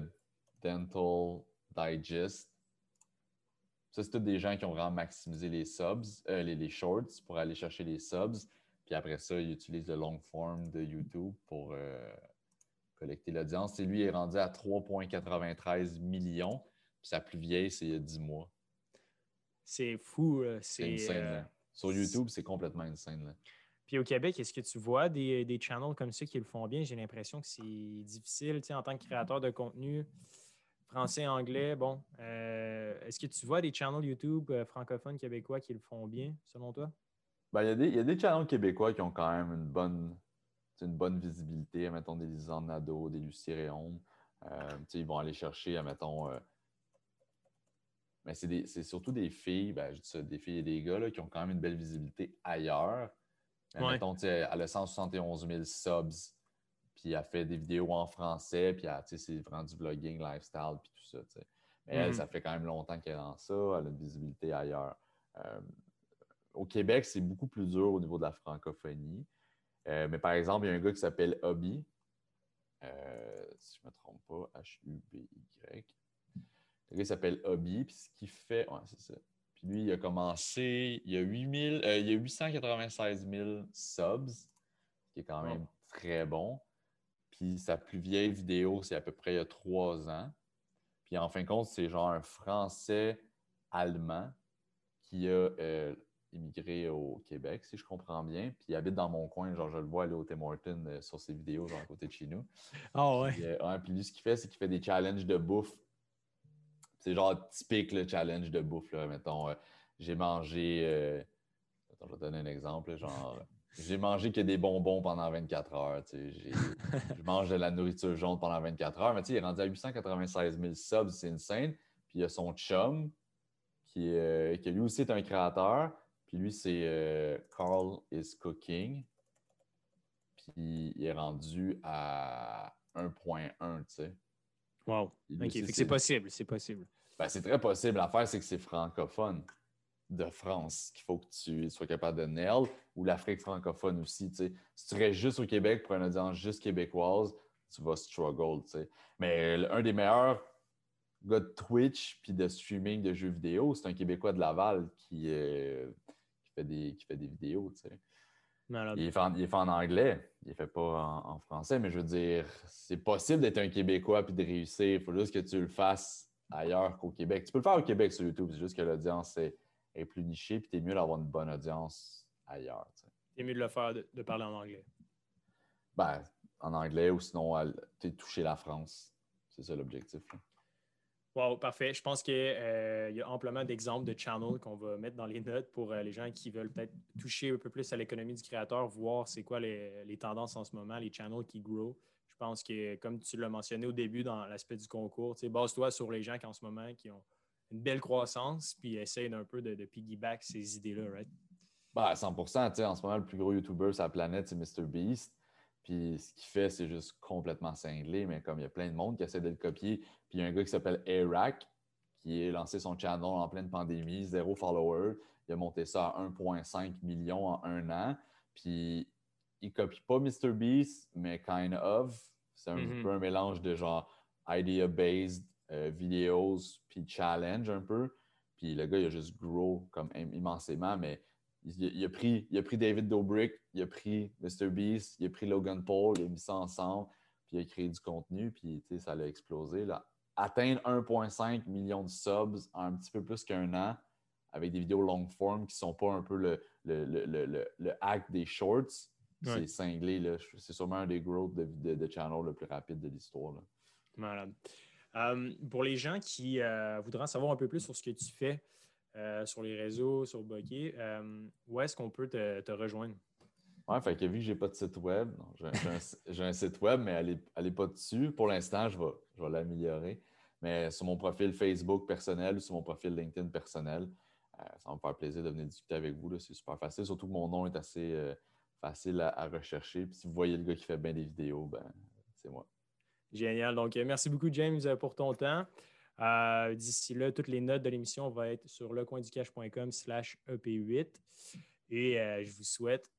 Dental Digest. Ça, c'est tous des gens qui ont vraiment maximisé les subs, euh, les, shorts pour aller chercher les subs. Puis après ça, ils utilisent le long form de YouTube pour euh, collecter l'audience. Et lui est rendu à 3,93 millions. Puis sa plus vieille, c'est il y a 10 mois. C'est fou. C'est insane. Euh, Sur YouTube, c'est complètement insane. Puis au Québec, est-ce que tu vois des, des channels comme ça qui le font bien? J'ai l'impression que c'est difficile en tant que créateur de contenu français, anglais, bon. Euh, est-ce que tu vois des channels YouTube euh, francophones québécois qui le font bien, selon toi? Ben, il, y a des, channels québécois qui ont quand même une bonne, une bonne visibilité. Mettons des Lisanne Nadeau, des Lucie Réaume. Euh, ils vont aller chercher, mettons. Mais c'est surtout des filles, ben, je dis ça, des filles et des gars qui ont quand même une belle visibilité ailleurs. Mais mettons, elle a 171 000 subs puis elle fait des vidéos en français, puis c'est vraiment du vlogging, lifestyle, puis tout ça. Mais elle, mm-hmm. ça fait quand même longtemps qu'elle est dans ça, elle a une visibilité ailleurs. Euh, au Québec, c'est beaucoup plus dur au niveau de la francophonie. Euh, mais par exemple, il y a un gars qui s'appelle Hobby, euh, si je ne me trompe pas, H-U-B-Y. Le gars s'appelle Hobby, puis ce qu'il fait, ouais, c'est ça. Puis lui, il a commencé, il y a, 8000, il a 896 000 subs, ce qui est quand même très bon. Puis sa plus vieille vidéo, c'est à peu près il y a trois ans. Puis en fin de compte, c'est genre un Français allemand qui a euh, immigré au Québec, si je comprends bien. Puis il habite dans mon coin, genre je le vois aller au Tim Hortons euh, sur ses vidéos, genre à côté de chez nous. Ah ouais. Puis, euh, puis lui, ce qu'il fait, c'est qu'il fait des challenges de bouffe. C'est genre typique le challenge de bouffe. Là. Mettons, j'ai mangé. Attends, je vais te donner un exemple. Genre. J'ai mangé que des bonbons pendant 24 heures. je mange de la nourriture jaune pendant 24 heures. Mais il est rendu à 896 000 subs, c'est une scène. Puis il y a son chum, qui, euh, qui lui aussi est un créateur. Puis lui, c'est euh, Carl is Cooking. Puis il est rendu à 1.1, tu sais. Wow. OK, c'est possible, c'est possible. Ben, c'est très possible. L'affaire, c'est que c'est francophone. de France qu'il faut que tu sois capable de nail, ou l'Afrique francophone aussi. Si tu restes juste au Québec pour une audience juste québécoise, tu vas struggle. Mais un des meilleurs gars de Twitch puis de streaming de jeux vidéo, c'est un Québécois de Laval qui, euh, fait, des, qui fait des vidéos. Il est, fait en, il est, en, anglais, il fait pas en, français, mais je veux dire, c'est possible d'être un Québécois puis de réussir. Il faut juste que tu le fasses ailleurs qu'au Québec. Tu peux le faire au Québec sur YouTube, c'est juste que l'audience est, plus nichée, puis es mieux d'avoir une bonne audience ailleurs. C'est mieux de le faire, de, parler en anglais. Ben, en anglais ou sinon, tu toucher la France. C'est ça l'objectif. Wow, parfait. Je pense qu'il euh, y a amplement d'exemples de channels qu'on va mettre dans les notes pour euh, les gens qui veulent peut-être toucher un peu plus à l'économie du créateur, voir c'est quoi les, tendances en ce moment, les channels qui grow. Je pense que, comme tu l'as mentionné au début dans l'aspect du concours, base-toi sur les gens qui en ce moment qui ont une belle croissance, puis essaye d'un peu de, piggyback ces idées-là, right? Bah, 100% En ce moment, le plus gros YouTuber sur la planète, c'est MrBeast. Puis ce qu'il fait, c'est juste complètement cinglé, mais comme il y a plein de monde qui essaie de le copier. Puis il y a un gars qui s'appelle Airac qui a lancé son channel en pleine pandémie, zéro follower. Il a monté ça à 1,5 million en un an. Puis il copie pas MrBeast, mais kind of. C'est un mm-hmm. peu un mélange de genre idea-based euh, vidéos puis challenge un peu. Puis le gars, il a juste grow comme immensément, mais il, a pris, il a pris David Dobrik, il a pris Mr. Beast, il a pris Logan Paul, il a mis ça ensemble, puis il a créé du contenu, puis ça a explosé. Là. Atteindre 1,5 million de subs en un petit peu plus qu'un an avec des vidéos long form qui ne sont pas un peu le, le, hack des shorts, c'est cinglé. C'est sûrement un des growths de, de, de channel le plus rapide de l'histoire. Malade. Euh, pour les gens qui euh, voudraient savoir un peu plus sur ce que tu fais, euh, sur les réseaux, sur Bokeh, euh, où est-ce qu'on peut te, rejoindre? Oui, fait que vu que je n'ai pas de site web, j'ai un, site web, mais elle n'est pas dessus. Pour l'instant, je vais, je vais l'améliorer. Mais sur mon profil Facebook personnel ou sur mon profil LinkedIn personnel, euh, ça va me faire plaisir de venir discuter avec vous. C'est super facile. Surtout que mon nom est assez facile à, rechercher. Puis si vous voyez le gars qui fait bien des vidéos, ben, c'est moi. Génial. Donc, merci beaucoup, James, pour ton temps. Euh, d'ici là, toutes les notes de l'émission vont être sur lecoinducash.com slash EP8. Et euh, je vous souhaite